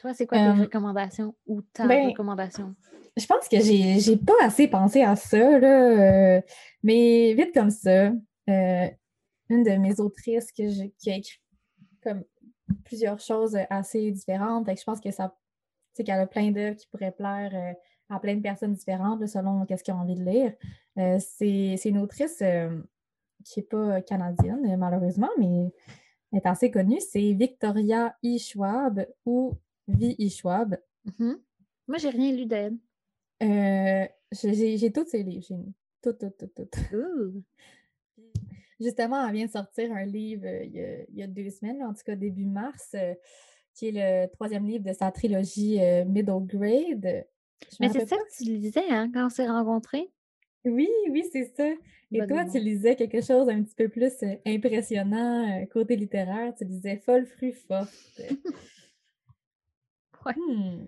Toi, c'est quoi tes euh, recommandations ou ta ben, recommandation? Je pense que j'ai pas assez pensé à ça, là, euh, mais vite comme ça, une de mes autrices que qui a écrit comme plusieurs choses assez différentes. je pense que ça qu'elle a plein d'œuvres qui pourraient plaire euh, à plein de personnes différentes selon qu'est-ce qu'ils ont envie de lire. Euh, c'est une autrice euh, qui n'est pas canadienne, malheureusement, mais est assez connue. C'est Victoria E. Schwab ou V. E. Schwab. Mm-hmm. Moi, j'ai rien lu d'elle. j'ai tous ses livres. J'ai tout, tout, tout, tout. Justement, elle vient de sortir un livre il y, a, deux semaines, en tout cas début mars, qui est le troisième livre de sa trilogie euh, Middle Grade. Mais c'est ça que tu lisais hein, quand on s'est rencontrés? Oui, oui, c'est ça. Et toi, tu lisais quelque chose un petit peu plus euh, impressionnant euh, côté littéraire. Tu lisais Folle fruit forte. ouais. Hmm.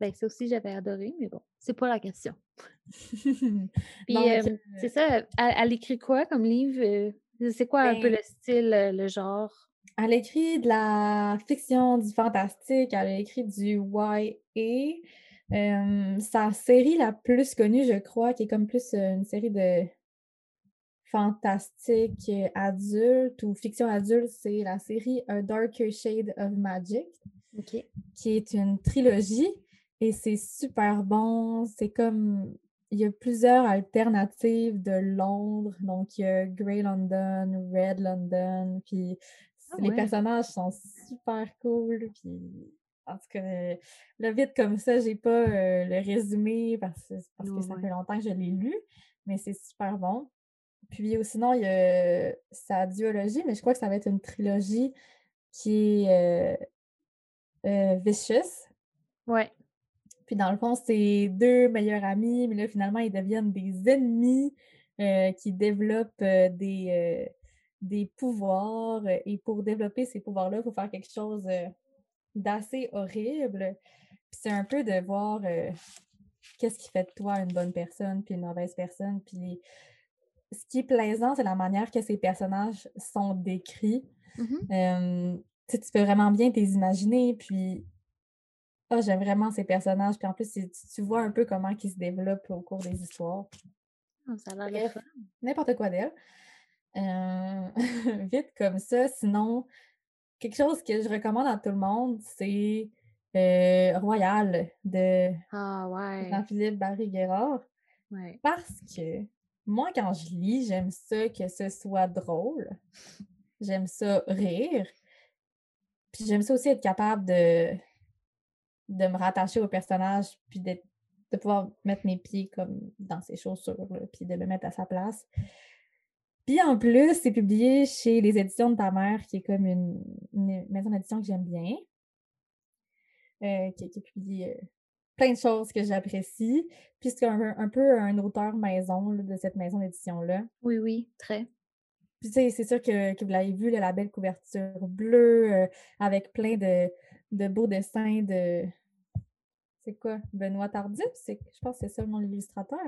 Ben, ça aussi, j'avais adoré, mais bon, c'est pas la question. Puis, c'est ça, elle, écrit quoi comme livre? C'est quoi un peu ben le style, le genre? Elle écrit de la fiction, du fantastique, elle a écrit du YA. sa série la plus connue, je crois, qui est comme plus euh, une série de fantastique adulte ou fiction adulte, c'est la série A Darker Shade of Magic, qui est une trilogie et c'est super bon. C'est comme il y a plusieurs alternatives de Londres. Donc, il y a Grey London, Red London, puis ah les personnages sont super cool. Puis, en tout cas, le vite comme ça, j'ai pas euh, le résumé parce, parce que ça fait longtemps que je l'ai lu, mais c'est super bon. Puis sinon, il y a sa duologie, mais je crois que ça va être une trilogie qui est euh, euh, Vicious. Ouais. Puis dans le fond, c'est deux meilleurs amis, mais là, finalement, ils deviennent des ennemis qui développent des des pouvoirs euh, et pour développer ces pouvoirs-là, il faut faire quelque chose euh, d'assez horrible. Puis c'est un peu de voir euh, qu'est-ce qui fait de toi une bonne personne puis une mauvaise personne. Puis ce qui est plaisant, c'est la manière que ces personnages sont décrits. Mmh tu peux vraiment bien t'imaginer. Puis oh, j'aime vraiment ces personnages. Puis en plus, tu, vois un peu comment ils se développent au cours des histoires. Ah, ça a l'air N'importe quoi d'elle. Euh, vite comme ça. Sinon, quelque chose que je recommande à tout le monde, c'est euh, Royal de ah, Jean-Philippe Barry-Guerrard. Parce que moi, quand je lis, j'aime ça que ce soit drôle. J'aime ça rire. Puis j'aime ça aussi être capable de, de me rattacher au personnage, puis de, pouvoir mettre mes pieds comme dans ses chaussures, puis de me mettre à sa place. Puis en plus, c'est publié chez les éditions de ta mère, qui est comme une, maison d'édition que j'aime bien, euh, qui, qui, publie euh, plein de choses que j'apprécie. Puis c'est un, peu un auteur maison de cette maison d'édition-là. Oui, oui, très. Puis c'est sûr que, vous l'avez vu, la belle couverture bleue euh, avec plein de, de, beaux dessins de. C'est quoi? Benoît Tardif? Je pense que c'est ça le nom de l'illustrateur.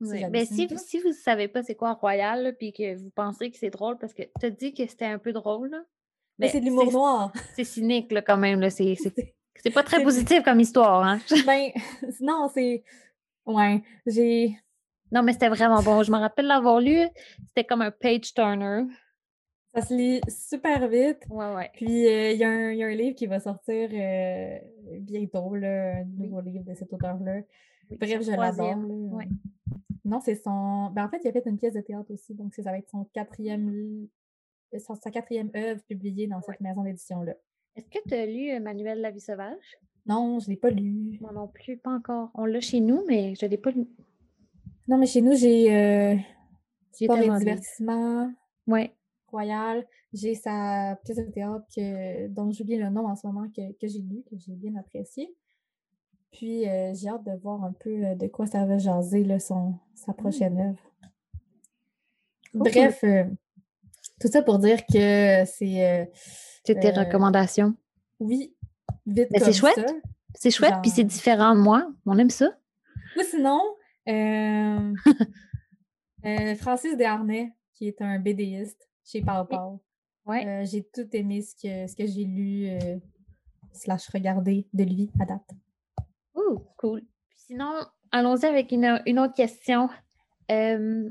Ben, si, vous, si vous ne savez pas c'est quoi Royal, puis que vous pensez que c'est drôle, parce que tu as dit que c'était un peu drôle, Mais ben, c'est de l'humour noir. C'est cynique là, quand même. C'est pas très positif comme histoire. Hein? ben, non, c'est. Ouais, j'ai. Non, mais c'était vraiment bon. Je me rappelle l'avoir lu. C'était comme un page turner. Ça se lit super vite. Ouais, ouais. Puis euh, il y, a un livre qui va sortir euh, bientôt, là, un nouveau livre de cet auteur-là. Bref, je l'adore. Ouais. Non, c'est son. Ben, en fait, il a fait une pièce de théâtre aussi, donc ça va être son quatrième sa quatrième œuvre publiée dans cette maison d'édition-là. Est-ce que tu as lu Manuel La vie sauvage? Non, je ne l'ai pas lu. Moi non plus, pas encore. On l'a chez nous, mais je ne l'ai pas lu. Non, mais chez nous, j'ai euh, J'ai Sport et divertissement Ouais. royal. J'ai sa pièce de théâtre que, dont j'oublie le nom en ce moment que, que j'ai lu, que j'ai bien apprécié. Puis euh, j'ai hâte de voir un peu euh, de quoi ça va jaser là, son, sa prochaine œuvre. Cool. Bref, euh, tout ça pour dire que c'est euh, C'est tes Euh, recommandations. oui, vite Mais c'est chouette. C'est chouette, puis c'est différent de moi. On aime ça. Ou sinon, euh, Francis Desharnais, qui est un BDiste chez Pau. Ouais. Euh, j'ai tout aimé ce que, ce que j'ai lu euh, slash regardé de lui à date. Ouh, cool. Puis sinon, allons-y avec une, une autre question. Euh,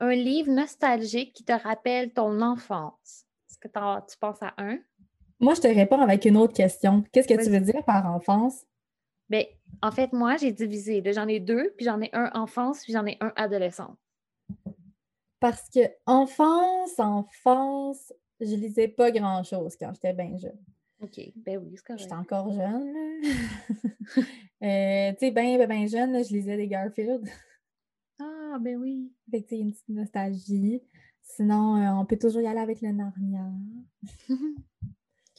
un livre nostalgique qui te rappelle ton enfance. Est-ce que tu penses à un? Moi, je te réponds avec une autre question. Qu'est-ce que tu veux dire par enfance? Ben, en fait, moi, j'ai divisé. J'en ai deux, puis j'en ai un enfance, puis j'en ai un adolescent. Parce que enfance, enfance, je lisais pas grand-chose quand j'étais bien jeune. OK, ben oui, c'est correct. J'étais encore jeune. Euh, tu sais, bien, bien, ben jeune, là, je lisais des Garfield. Ah, ben oui. Fait que, une petite nostalgie. Sinon, euh, on peut toujours y aller avec le Narnia.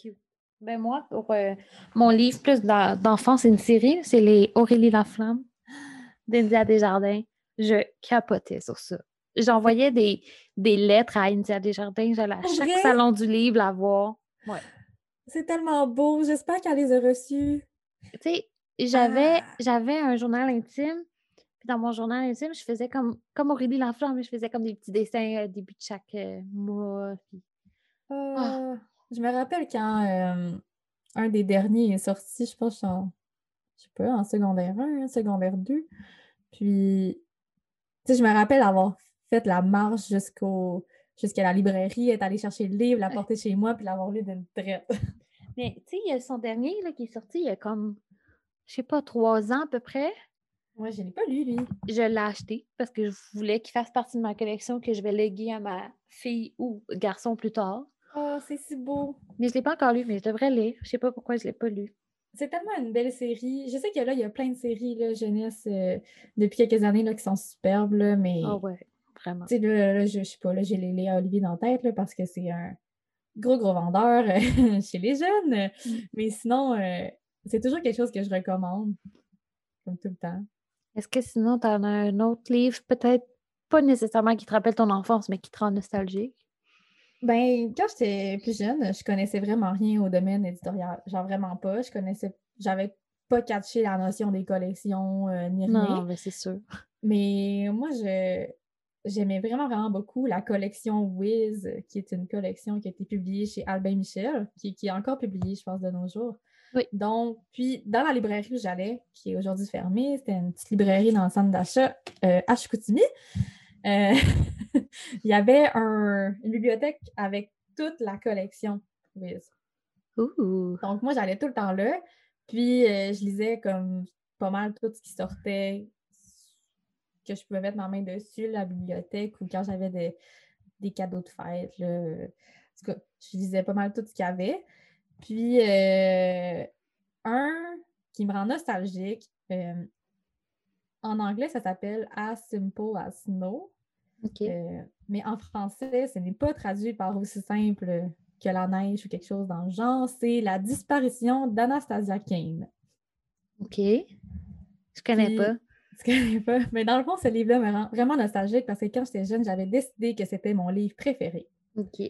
Cute. Ben moi, pour euh, mon livre plus d'en- d'enfance, c'est une série, c'est les Aurélie Laflamme d'India Desjardins. Je capotais sur ça. J'envoyais des, des lettres à India Desjardins, j'allais à chaque vrai? salon du livre la voir. C'est tellement beau. J'espère qu'elle les a reçus. Tu sais, j'avais Ah. j'avais un journal intime, puis dans mon journal intime, je faisais comme, comme Aurélie Laflamme, je faisais comme des petits dessins au début de chaque euh, mois. puis- Ah, Je me rappelle quand euh, un des derniers est sorti, je pense, en, je sais pas, en secondaire 1, hein, secondaire 2. Puis, tu sais, je me rappelle avoir fait la marche jusqu'au jusqu'à la librairie, être allée chercher le livre, la Ouais. porter chez moi, puis l'avoir lu d'une traite. Mais tu sais, il y a son dernier là, qui est sorti il y a comme, je sais pas, trois ans à peu près. Moi, je l'ai pas lu, lui. Je l'ai acheté parce que je voulais qu'il fasse partie de ma collection que je vais léguer à ma fille ou garçon plus tard. Oh, c'est si beau. Mais je ne l'ai pas encore lu, mais je devrais lire. Je sais pas pourquoi je ne l'ai pas lu. C'est tellement une belle série. Je sais que là, il y a plein de séries là, jeunesse euh, depuis quelques années là, qui sont superbes, là, mais Ah ouais, vraiment. tu sais, là, là, je, je sais pas, là, j'ai les Léa Olivier dans la tête là, parce que c'est un gros, gros vendeur euh, chez les jeunes. Mais sinon, euh, c'est toujours quelque chose que je recommande, comme tout le temps. Est-ce que sinon, tu en as un autre livre, peut-être pas nécessairement qui te rappelle ton enfance, mais qui te rend nostalgique? Ben, quand j'étais plus jeune, je connaissais vraiment rien au domaine éditorial. Genre vraiment pas. Je connaissais, j'avais pas catché la notion des collections euh, ni rien. Non, mais c'est sûr. Mais moi, je j'aimais vraiment, vraiment beaucoup la collection Wiz, qui est une collection qui a été publiée chez Albin Michel, qui, qui est encore publiée, je pense, de nos jours. Oui. Donc, puis dans la librairie où j'allais, qui est aujourd'hui fermée, c'était une petite librairie dans le centre d'achat euh, à Chicoutimi. Euh, il y avait un- une bibliothèque avec toute la collection Wiz. Donc, moi, j'allais tout le temps là. Puis, euh, je lisais comme pas mal tout ce qui sortait, que je pouvais mettre ma main dessus, la bibliothèque, ou quand j'avais des, des cadeaux de fête. Là. En tout cas, je lisais pas mal tout ce qu'il y avait. Puis, euh, un qui me rend nostalgique, euh, en anglais, ça s'appelle As Simple as Snow. OK. Euh, mais en français, ce n'est pas traduit par aussi simple que la neige ou quelque chose dans le genre. C'est la disparition d'Anastasia Kane. OK. Je connais Puis- pas. Tu connais pas? Mais dans le fond, ce livre-là me rend vraiment nostalgique parce que quand j'étais jeune, j'avais décidé que c'était mon livre préféré. OK.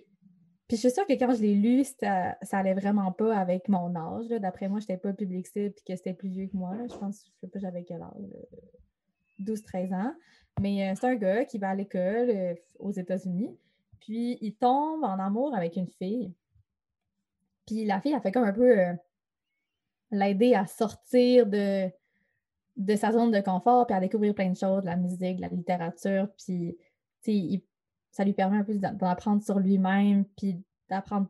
Puis je suis sûre que quand je l'ai lu, ça, ça allait vraiment pas avec mon âge. D'après moi, je n'étais pas public cible et que c'était plus vieux que moi. Je pense, je sais pas, j'avais quel âge? euh, 12-13 ans. Mais euh, c'est un gars qui va à l'école euh, aux États-Unis. Puis il tombe en amour avec une fille. Puis la fille, elle fait comme un peu euh, l'aider à sortir de, de sa zone de confort, puis à découvrir plein de choses, de la musique, de la littérature. Puis, il- ça lui permet un peu d'en d'en apprendre sur lui-même, puis d'apprendre,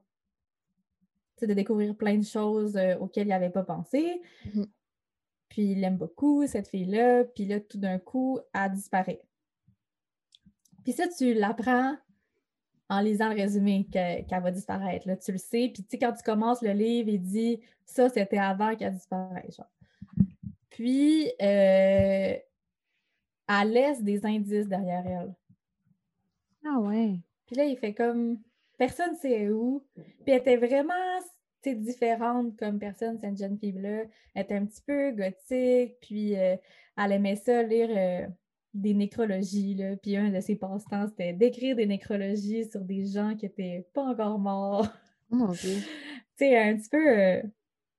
tu sais, de découvrir plein de choses euh, auxquelles il n'avait pas pensé. Mhm. Puis il aime beaucoup cette fille-là, puis là, tout d'un coup, elle disparaît. Puis ça, tu l'apprends en lisant le résumé qu'elle va disparaître. Là, tu le sais. Puis, tu sais, quand tu commences le livre, il dit ça, c'était avant qu'elle disparaisse. Puis, euh, elle laisse des indices derrière elle. Ah ouais. Puis là, il fait comme personne sait où. Puis elle était vraiment différente comme personne, cette jeune fille-là. Elle était un petit peu gothique, puis euh, elle aimait ça lire euh, des nécrologies. Là. Puis un de ses passe-temps, c'était d'écrire des nécrologies sur des gens qui étaient pas encore morts. Oh mon Dieu. tu sais, un petit peu euh,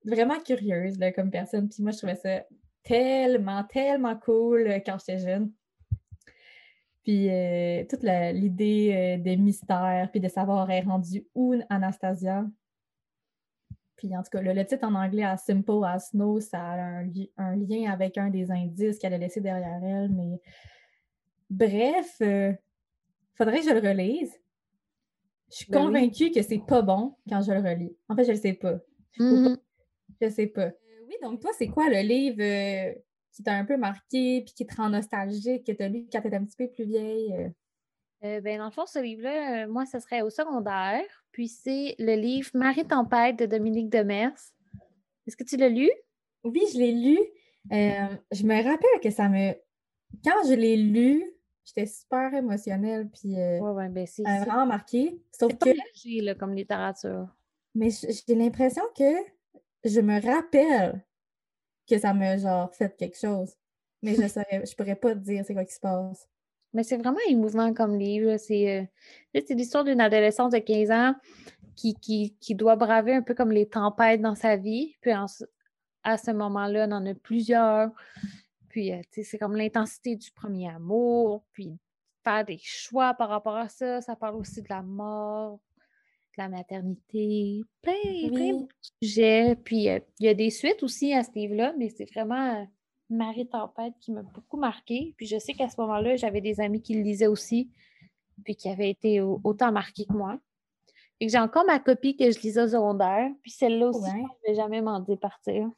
vraiment curieuse là, comme personne. Puis moi, je trouvais ça tellement, tellement cool quand j'étais jeune. Puis toute l'idée des mystères, puis de savoir est rendu où Anastasia? Puis en tout cas, le, titre en anglais à Simple as Snow, ça a un, lien avec un des indices qu'elle a laissé derrière elle. Mais bref, il euh, faudrait que je le relise. Je suis ben convaincue que c'est pas bon quand je le relis. En fait, je le sais pas. Je, ne mm-hmm. sais pas. Euh, oui, donc toi, c'est quoi le livre euh, qui t'a un peu marqué puis qui te rend nostalgique, que tu as lu quand tu étais un petit peu plus vieille? Euh, ben, dans le fond, ce livre-là, euh, moi, ce serait au secondaire. Puis c'est le livre Marie Tempête de Dominique Demers. Est-ce que tu l'as lu? Oui, je l'ai lu. Euh, je me rappelle que ça me. Quand je l'ai lu, j'étais super émotionnelle. Puis ouais, ouais, ben ça m'a vraiment marqué. Sauf que. Léger, là, comme littérature. Mais j'ai l'impression que je me rappelle que ça m'a genre fait quelque chose. Mais je ne je pourrais pas te dire c'est quoi qui se passe. Mais c'est vraiment émouvant comme livre. C'est euh, l'histoire d'une adolescente de 15 ans qui, qui, doit braver un peu comme les tempêtes dans sa vie. Puis à ce moment-là, on en a plusieurs. Puis, euh, c'est comme l'intensité du premier amour, puis faire des choix par rapport à ça. Ça parle aussi de la mort, la maternité, plein, plein de sujets. Puis, euh, il y a des suites aussi à ce livre-là, mais c'est vraiment Marie Tempête qui m'a beaucoup marqué. Puis je sais qu'à ce moment-là, j'avais des amis qui le lisaient aussi, puis qui avaient été autant marqués que moi. Et que j'ai encore ma copie que je lisais au secondaire. Puis celle-là aussi, je ne vais jamais m'en départir.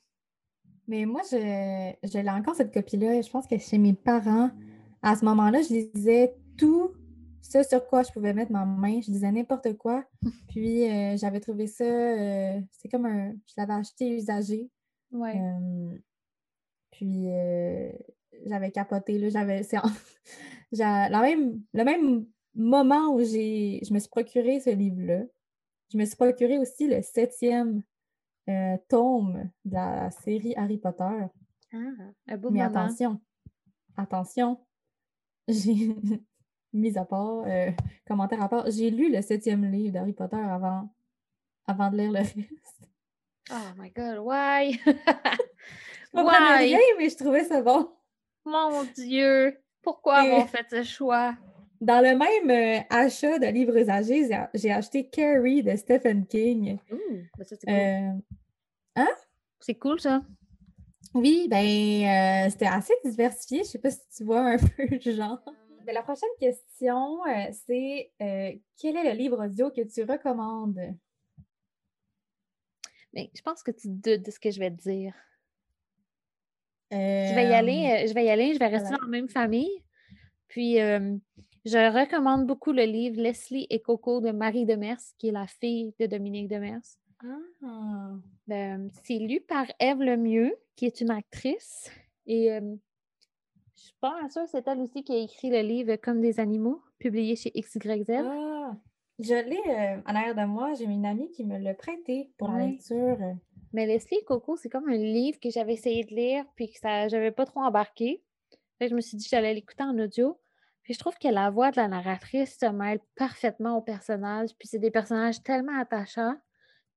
Mais moi, je, je l'ai encore cette copie-là. Je pense que chez mes parents, à ce moment-là, je lisais tout ce sur quoi je pouvais mettre ma main. Je lisais n'importe quoi. Puis euh, j'avais trouvé ça, euh, c'est comme un, je l'avais acheté usagé. Ouais. Euh, puis j'avais capoté. Là, j'avais, la même, le même moment où j'ai, je me suis procuré ce livre-là, je me suis procuré aussi le septième tome de la série Harry Potter. Ah, un beau Mais attention, attention, j'ai mis à part, euh, commentaire à part, j'ai lu le septième livre d'Harry Potter avant, avant de lire le reste. Oh my god, why? comprenais rien, mais je trouvais ça bon. Mon Dieu! Pourquoi avoir fait ce choix? Dans le même euh, achat de livres usagés, j'ai acheté Carrie de Stephen King. Ben c'est cool. Euh, hein? C'est cool, ça. Oui, ben, euh, c'était assez diversifié. Je ne sais pas si tu vois un peu le genre. Ben, la prochaine question, c'est quel est le livre audio que tu recommandes? Ben, je pense que tu doutes de ce que je vais te dire. Je vais y aller, euh, je vais y aller, je vais rester dans la même famille. Puis, je recommande beaucoup le livre Leslie et Coco de Marie Demers, qui est la fille de Dominique Demers. Ah. c'est lu par Eve Lemieux, qui est une actrice. Et pas sûre, c'est elle aussi qui a écrit le livre Comme des animaux, publié chez XYZ. Ah. Je l'ai en arrière de moi. J'ai une amie qui me l'a prêté pour la lecture. Mais Leslie et Coco, c'est comme un livre que j'avais essayé de lire puis que ça j'avais pas trop embarqué. je me suis dit que j'allais l'écouter en audio. Puis je trouve que la voix de la narratrice se mêle parfaitement au personnage. Puis c'est des personnages tellement attachants.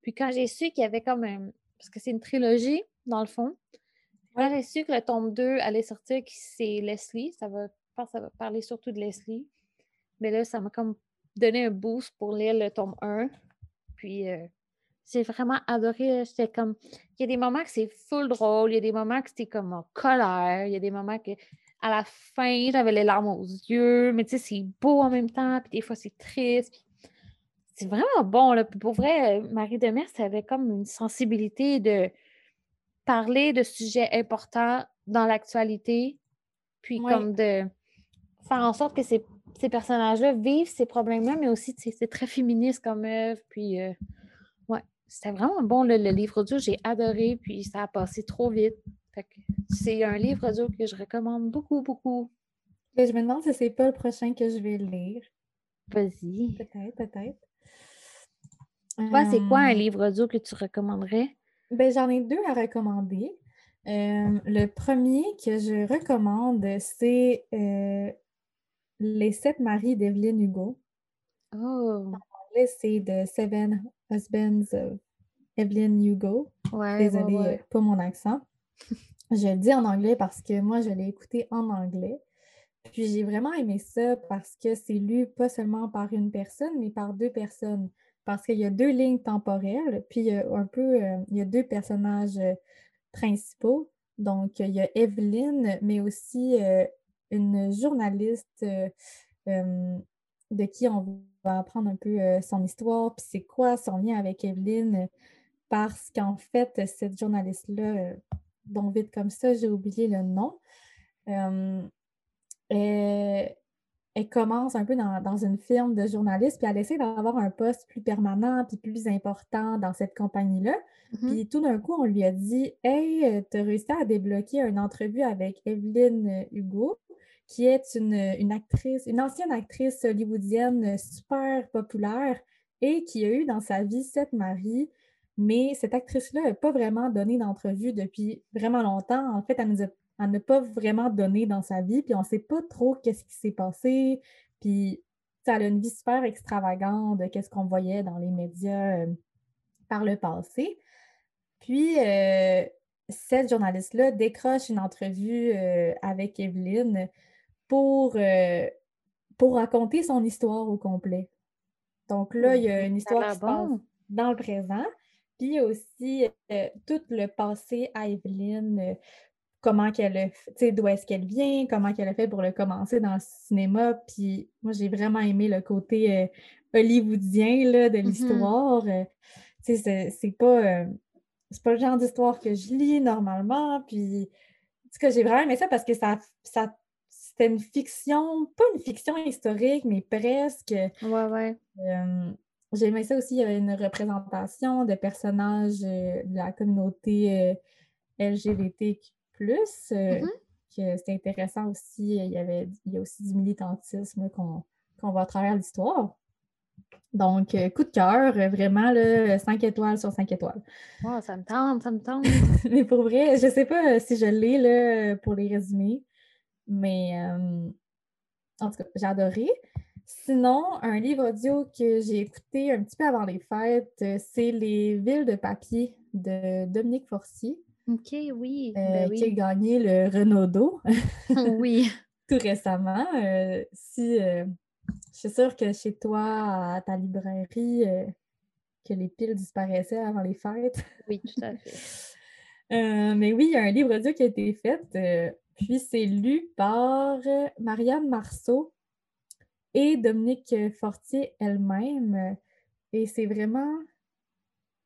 Puis quand j'ai su qu'il y avait comme un. Parce que c'est une trilogie, dans le fond. Su que le tome 2 allait sortir, c'est Leslie, ça va, je pense que ça va parler surtout de Leslie. Mais là, ça m'a comme donné un boost pour lire le tome 1. Puis euh, j'ai vraiment adoré. J'étais comme. Il y a des moments que c'est full drôle, il y a des moments que c'était comme en colère, il y a des moments que à la fin, j'avais les larmes aux yeux, mais tu sais, c'est beau en même temps, puis des fois c'est triste. C'est vraiment bon. Là. pour vrai, Marie Demers avait comme une sensibilité de parler de sujets importants dans l'actualité, puis comme de faire en sorte que c'est ces personnages-là vivent ces problèmes-là, mais aussi c'est très féministe comme œuvre. Puis, euh, ouais, c'était vraiment bon le, livre audio. J'ai adoré, puis ça a passé trop vite. c'est un livre audio que je recommande beaucoup, beaucoup. je me demande si c'est pas le prochain que je vais lire. Vas-y. Peut-être, peut-être. c'est quoi un livre audio que tu recommanderais? Ben, j'en ai deux à recommander. le premier que je recommande, c'est Les sept maris d'Evelyn Hugo. Oh! En anglais, c'est The Seven Husbands of Evelyn Hugo. Ouais, Désolée ouais, pour mon accent. je le dis en anglais parce que moi, je l'ai écouté en anglais. Puis j'ai vraiment aimé ça parce que c'est lu pas seulement par une personne, mais par deux personnes. Parce qu'il y a deux lignes temporelles, puis il y a un peu, euh, il y a deux personnages euh, principaux. Donc, il y a Evelyn, mais aussi euh, une journaliste de qui on va apprendre un peu son histoire, puis c'est quoi son lien avec Evelyn, parce qu'en fait, cette journaliste-là, dont vite comme ça, j'ai oublié le nom, elle, commence un peu dans, une firme de journaliste, puis elle essaie d'avoir un poste plus permanent, puis plus important dans cette compagnie-là. Mm-hmm. Puis tout d'un coup, on lui a dit Hey, euh, tu as réussi à débloquer une entrevue avec Evelyn euh, Hugo, qui est une, actrice, une ancienne actrice hollywoodienne super populaire et qui a eu dans sa vie sept maris. Mais cette actrice-là n'a pas vraiment donné d'entrevue depuis vraiment longtemps. En fait, elle nous a elle n'a pas vraiment donné dans sa vie, puis on ne sait pas trop qu'est-ce qui s'est passé. Puis, elle a une vie super extravagante de qu'est-ce qu'on voyait dans les médias euh, par le passé. Puis, euh, cette journaliste-là décroche une entrevue euh, avec Evelyne pour, pour raconter son histoire au complet. Donc là, il y a une histoire qui se passe dans le présent, puis aussi tout le passé à Evelyne, comment qu'elle a fait, d'où est-ce qu'elle vient, comment qu'elle a fait pour le commencer dans le cinéma. Puis moi, j'ai vraiment aimé le côté euh, hollywoodien là, de mm-hmm. l'histoire. Euh, c'est pas, euh, pas le genre d'histoire que je lis normalement. Puis, en tout j'ai vraiment aimé ça parce que ça, ça c'était une fiction, pas une fiction historique, mais presque. Ouais, ouais. j'ai aimé ça aussi, il y avait une représentation de personnages de la communauté LGBTQ plus. Euh, mm-hmm. que c'est intéressant aussi. Il y, avait, il y a aussi du militantisme qu'on voit à travers l'histoire. Donc, euh, coup de cœur, euh, vraiment, là, 5 étoiles sur 5 étoiles. Ça me tente, ça me tente. mais pour vrai, je ne sais pas si je l'ai pour les résumer, mais en tout cas, j'ai adoré. Sinon, un livre audio que j'ai écouté un petit peu avant les fêtes, c'est Les villes de papier de Dominique Forcier. OK, oui. Ben oui. Qui a gagné le Renaudot. oui. Tout récemment. Euh, si euh, je suis sûre que chez toi, à ta librairie, euh, que les piles disparaissaient avant les fêtes. Oui, tout à fait. mais oui, il y a un livre audio qui a été fait. puis c'est lu par Marianne Marceau et Dominique Fortier elle-même. Et c'est vraiment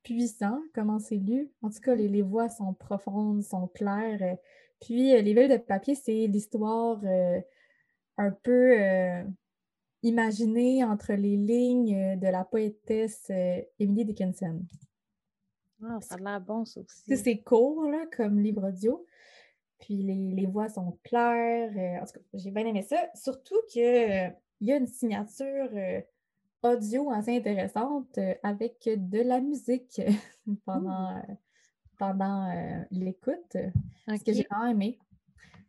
puissant, comment c'est lu. En tout cas, les, voix sont profondes, sont claires. Euh, puis, euh, Les Villes de papier, c'est l'histoire euh, un peu imaginée entre les lignes de la poétesse Emily Dickinson. Ah, ça a l'air bon, ça aussi. C'est court, là, comme livre audio. Puis les, voix sont claires. en tout cas, j'ai bien aimé ça. Surtout qu'il y a une signature audio assez intéressante euh, avec de la musique pendant, euh, pendant euh, l'écoute. Ce que j'ai vraiment aimé.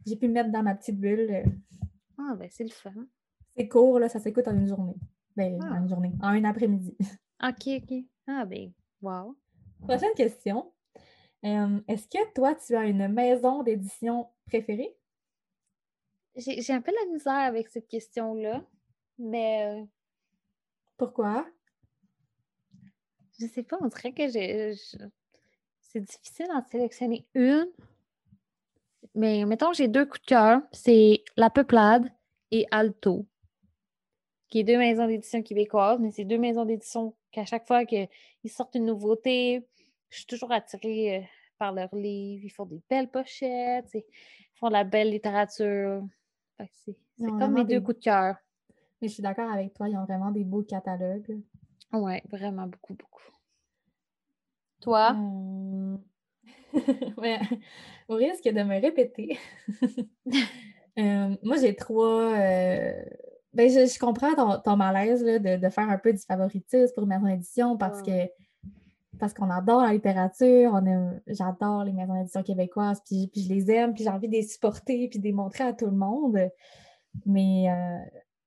J'ai pu me mettre dans ma petite bulle. Ah, ben c'est le fun. C'est court, là, ça s'écoute en une journée. Ben, en une ah. journée, en un après-midi. OK, OK. Ah, ben, wow. Prochaine question. Est-ce que toi, tu as une maison d'édition préférée? J'ai un peu la misère avec cette question-là, mais pourquoi? Je sais pas, on dirait que j'ai. C'est difficile d'en sélectionner une. Mais mettons, j'ai deux coups de cœur. C'est La Peuplade et Alto, qui est deux maisons d'édition québécoises, mais c'est deux maisons d'édition qu'à chaque fois qu'ils sortent une nouveauté, je suis toujours attirée euh, par leurs livres. Ils font des belles pochettes, ils font de la belle littérature. C'est comme mes deux coups de cœur. Mais je suis d'accord avec toi, ils ont vraiment des beaux catalogues. Ouais, vraiment beaucoup, beaucoup. Toi? Euh, ouais, au risque de me répéter, euh, moi j'ai trois. euh, Ben, je, je comprends ton, ton malaise là, de, de faire un peu du favoritisme pour maison d'édition parce que parce qu'on adore la littérature, on aime- j'adore les maisons d'édition québécoises, puis, puis je les aime, puis j'ai envie de les supporter, puis de les montrer à tout le monde. Mais euh,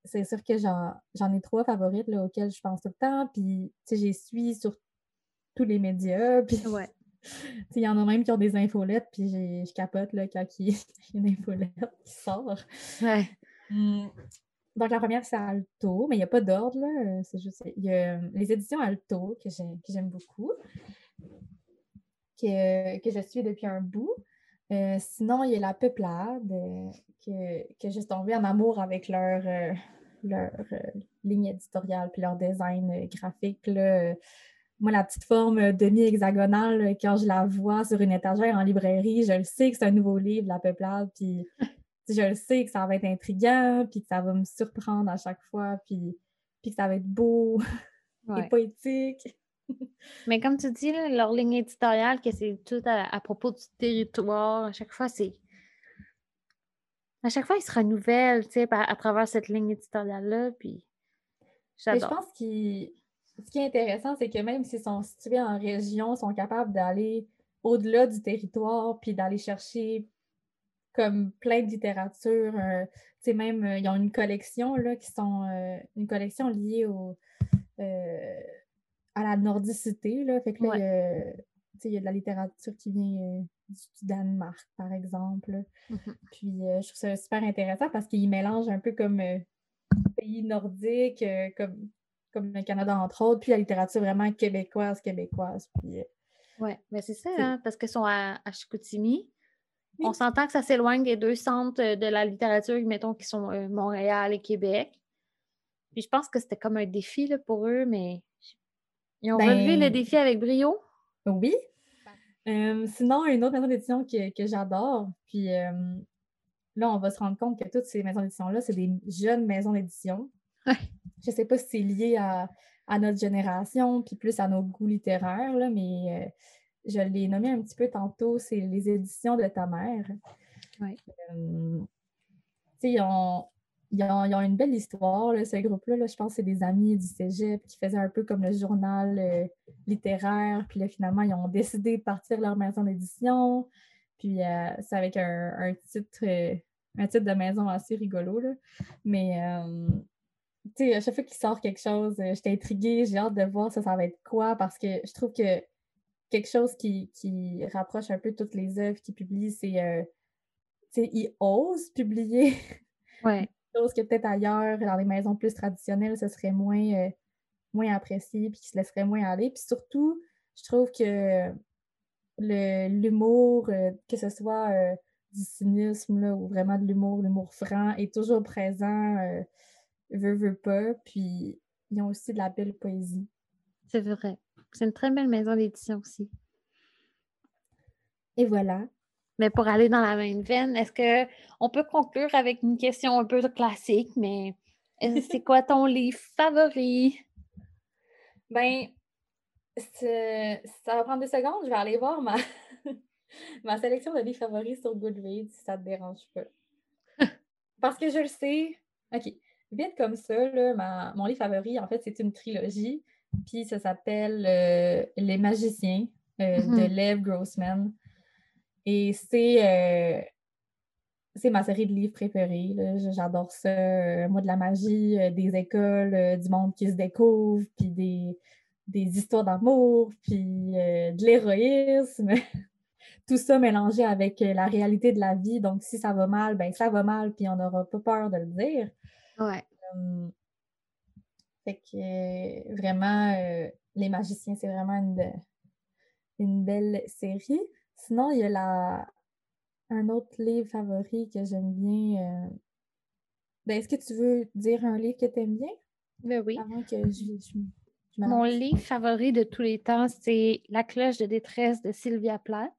c'est sûr que j'en ai trois favorites là, auxquelles je pense tout le temps, puis tu sais, les suis sur tous les médias, puis Ouais. il y en a même qui ont des infolettes, puis je capote là, quand il y a une infolette qui sort. Ouais. Hum, Donc, la première, c'est Alto, mais il n'y a pas d'ordre, là. euh, C'est juste, il y a euh, les éditions Alto que j'ai- que j'aime beaucoup, que, que je suis depuis un bout. Euh, sinon, il y a La Peuplade, euh, que, que je suis tombée en amour avec leur, euh, leur euh, ligne éditoriale puis leur design euh, graphique. là. Moi, la petite forme demi-hexagonale, quand je la vois sur une étagère en librairie, je le sais que c'est un nouveau livre, La Peuplade, puis je le sais que ça va être intriguant, puis que ça va me surprendre à chaque fois, puis, puis que ça va être beau Ouais. et poétique. Mais comme tu dis, là, leur ligne éditoriale, que c'est tout à, à propos du territoire, à chaque fois, c'est. À chaque fois, ils se renouvellent, tu sais, à travers cette ligne éditoriale-là, puis Mais je j'adore. pense que ce qui est intéressant, c'est que même s'ils sont situés en région, ils sont capables d'aller au-delà du territoire, puis d'aller chercher comme plein de littérature. euh, tu sais, même, euh, ils ont une collection, là, qui sont euh, une collection liée au, à la nordicité, là. Fait que là, il y a- il y de la littérature qui vient du Danemark, par exemple. Mhm. Puis euh, je trouve ça super intéressant parce qu'ils mélangent un peu comme euh, pays nordiques, euh, comme, comme le Canada entre autres, puis la littérature vraiment québécoise, québécoise. Puis, Ouais, mais c'est ça, hein, parce qu'ils sont à, à Chicoutimi. Oui. On s'entend que ça s'éloigne des deux centres de la littérature, mettons, qui sont Montréal et Québec. Puis je pense que c'était comme un défi là, pour eux, mais ils ont relevé le Ben- défi avec brio? oui. Euh, sinon, une autre maison d'édition que, que j'adore, puis euh, là, on va se rendre compte que toutes ces maisons d'édition-là, c'est des jeunes maisons d'édition. Ouais. Je sais pas si c'est lié à, à notre génération, puis plus à nos goûts littéraires, là, mais euh, je l'ai nommé un petit peu tantôt, c'est les éditions de ta mère. Ouais. Tu sais, ils ont, ils, ils une belle histoire, ce groupe-là. là. je pense que c'est des amis du cégep qui faisaient un peu comme le journal euh, littéraire. Puis là, finalement, ils ont décidé de partir leur maison d'édition. Puis euh, c'est avec un, titre, euh, un titre de maison assez rigolo. Là. Mais tu sais, à chaque fois qu'il sort quelque chose, j'étais intriguée, j'ai hâte de voir ça, ça va être quoi, parce que je trouve que quelque chose qui, qui rapproche un peu toutes les œuvres qu'il publie, c'est tu sais, il ose publier Ouais. Chose que peut-être ailleurs, dans les maisons plus traditionnelles, ce serait moins, euh, moins apprécié, puis qui se laisserait moins aller. Puis surtout, je trouve que l'humour, euh, que ce soit euh, du cynisme là, ou vraiment de l'humour, l'humour franc, est toujours présent, veut, veut pas. Puis ils ont aussi de la belle poésie. C'est vrai. C'est une très belle maison d'édition aussi. Et voilà. Mais pour aller dans la même veine, est-ce que on peut conclure avec une question un peu classique, mais c'est quoi ton livre favori? Ben, ça va prendre deux secondes. Je vais aller voir ma, ma sélection de livres favoris sur Goodreads, si ça te dérange pas. Parce que je le sais. OK. Vite comme ça, là, ma- mon livre favori, en fait, c'est une trilogie. Puis ça s'appelle euh, Les Magiciens euh, de Mhm. Lev Grossman. Et c'est euh, c'est ma série de livres préférée. J'adore ça. Euh, moi, de la magie, euh, des écoles, euh, du monde qui se découvre, puis des, des histoires d'amour, puis de l'héroïsme. Tout ça mélangé avec la réalité de la vie. Donc, si ça va mal, ben ça va mal, puis on n'aura pas peur de le dire. Ouais. Hum, fait que vraiment, Les Magiciens, c'est vraiment une, une belle série. Sinon, il y a la, un autre livre favori que j'aime bien. euh, Ben, Est-ce que tu veux dire un livre que tu aimes bien? Ben oui. avant que je, je, je me Mon livre favori de tous les temps, c'est La cloche de détresse de Sylvia Plath.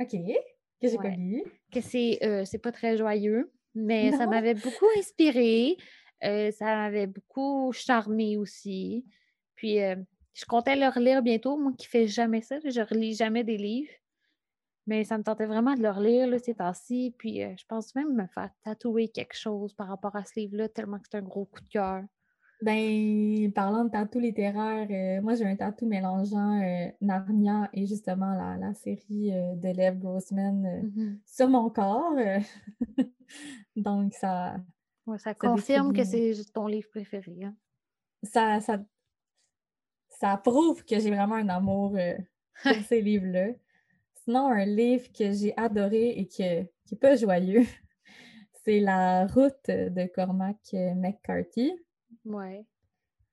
OK, que j'ai pas Ouais. lu. Que c'est euh, c'est pas très joyeux, mais ça m'avait beaucoup inspirée. ça m'avait beaucoup charmé aussi. Puis, je comptais le relire bientôt, moi qui fais jamais ça. Je relis jamais des livres. Mais ça me tentait vraiment de le relire là, ces temps-ci. Puis je pense même me faire tatouer quelque chose par rapport à ce livre-là, tellement que c'est un gros coup de cœur. Ben, parlant de tatou littéraire, euh, moi j'ai un tatou mélangeant euh, Narnia et justement la, série euh, de Lev Grossman mm-hmm. sur mon corps. Donc ça. ça, confirme que c'est ton livre préféré. Hein. Ça, ça, ça prouve que j'ai vraiment un amour pour ces livres-là. Sinon, un livre que j'ai adoré et qui n'est pas joyeux, c'est La route de Cormac McCarthy. Ouais.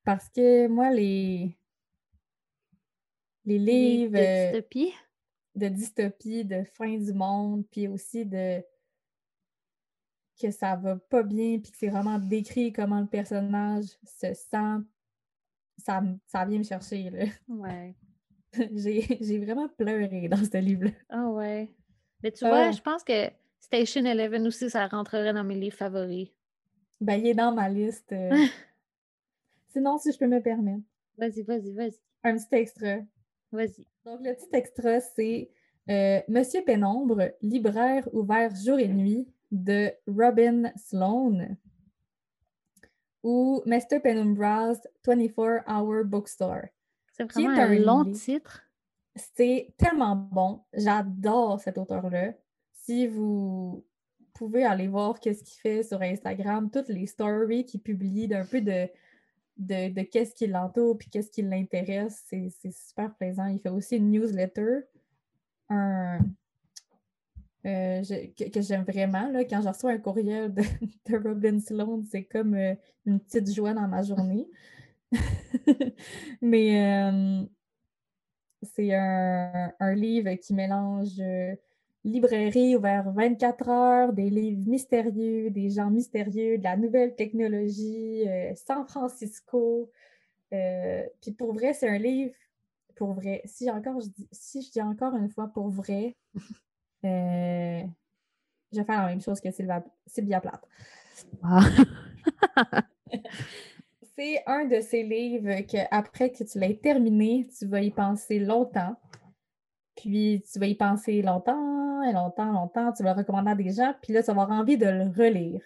Parce que moi, les, les livres. De dystopie. De dystopie, de fin du monde, puis aussi de. que ça va pas bien, puis que c'est vraiment décrit comment le personnage se sent. Ça, ça vient me chercher, là. Ouais. j'ai vraiment pleuré dans ce livre-là. Ah ouais. Mais tu vois, je pense que Station Eleven aussi, ça rentrerait dans mes livres favoris. Ben, il est dans ma liste. Euh, Sinon, si je peux me permettre. Vas-y, vas-y, vas-y. Un petit extra. Vas-y. Donc, le petit extra, c'est euh, Monsieur Pénombre, libraire ouvert jour et nuit de Robin Sloan ou Mr. Penumbra's 24-Hour Bookstore. C'est vraiment un, long titre. C'est tellement bon. J'adore cet auteur-là. Si vous pouvez aller voir qu'est-ce qu'il fait sur Instagram, toutes les stories qu'il publie d'un peu de de, qu'est-ce qui l'entoure puis qu'est-ce qui l'intéresse. C'est super plaisant. Il fait aussi une newsletter un, euh, que, j'aime vraiment. Là, quand je reçois un courriel de, Robin Sloan, c'est comme euh, une petite joie dans ma journée. Mais euh, c'est un, livre qui mélange librairie ouverte 24 heures, des livres mystérieux, des gens mystérieux, de la nouvelle technologie, euh, San Francisco. Euh, puis pour vrai, c'est un livre, pour vrai, si, encore, je dis, si je dis encore une fois pour vrai, euh, je vais faire la même chose que Sylvia, Sylvia Plath. Ah. c'est un de ces livres que après que tu l'aies terminé, tu vas y penser longtemps. Puis tu vas y penser longtemps et longtemps, longtemps. Tu vas le recommander à des gens, puis là, tu vas avoir envie de le relire.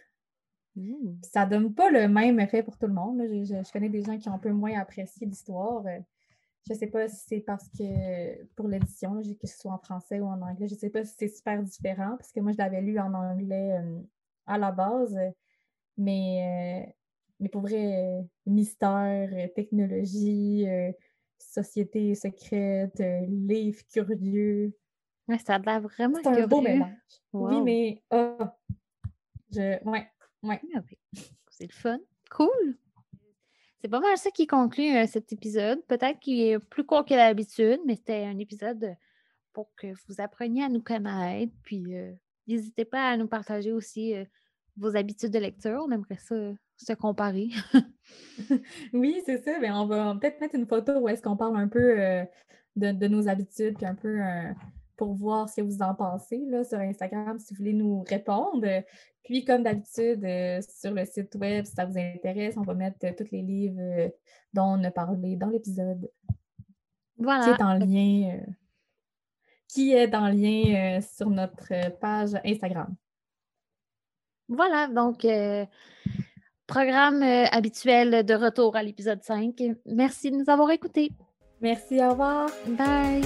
Mmh. Ça donne pas le même effet pour tout le monde. Je, connais des gens qui ont un peu moins apprécié l'histoire. Je sais pas si c'est parce que pour l'édition, que ce soit en français ou en anglais, je sais pas si c'est super différent, parce que moi, je l'avais lu en anglais euh, à la base. Mais, euh, mais pour vrai, mystère, technologie, euh, société secrète, euh, livre curieux. ça a l'air vraiment C'est un beau mélange. Oui, mais ah, je... ouais, ouais. Ah c'est le fun. Cool. C'est pas mal ça qui conclut euh, cet épisode. Peut-être qu'il est plus court que d'habitude, mais c'était un épisode pour que vous appreniez à nous connaître. Puis euh, n'hésitez pas à nous partager aussi vos habitudes de lecture. On aimerait ça se comparer. oui, c'est ça. Mais on va peut-être mettre une photo où est-ce qu'on parle un peu euh, de, nos habitudes, puis un peu euh, pour voir ce que vous en pensez là, sur Instagram, si vous voulez nous répondre. Puis, comme d'habitude, euh, sur le site web, si ça vous intéresse, on va mettre tous les livres dont on a parlé dans l'épisode. Voilà. Qui est en lien, qui est en lien sur notre page Instagram. Voilà, donc Programme euh, habituel de retour à l'épisode 5. Merci de nous avoir écoutés. Merci, au revoir. Bye.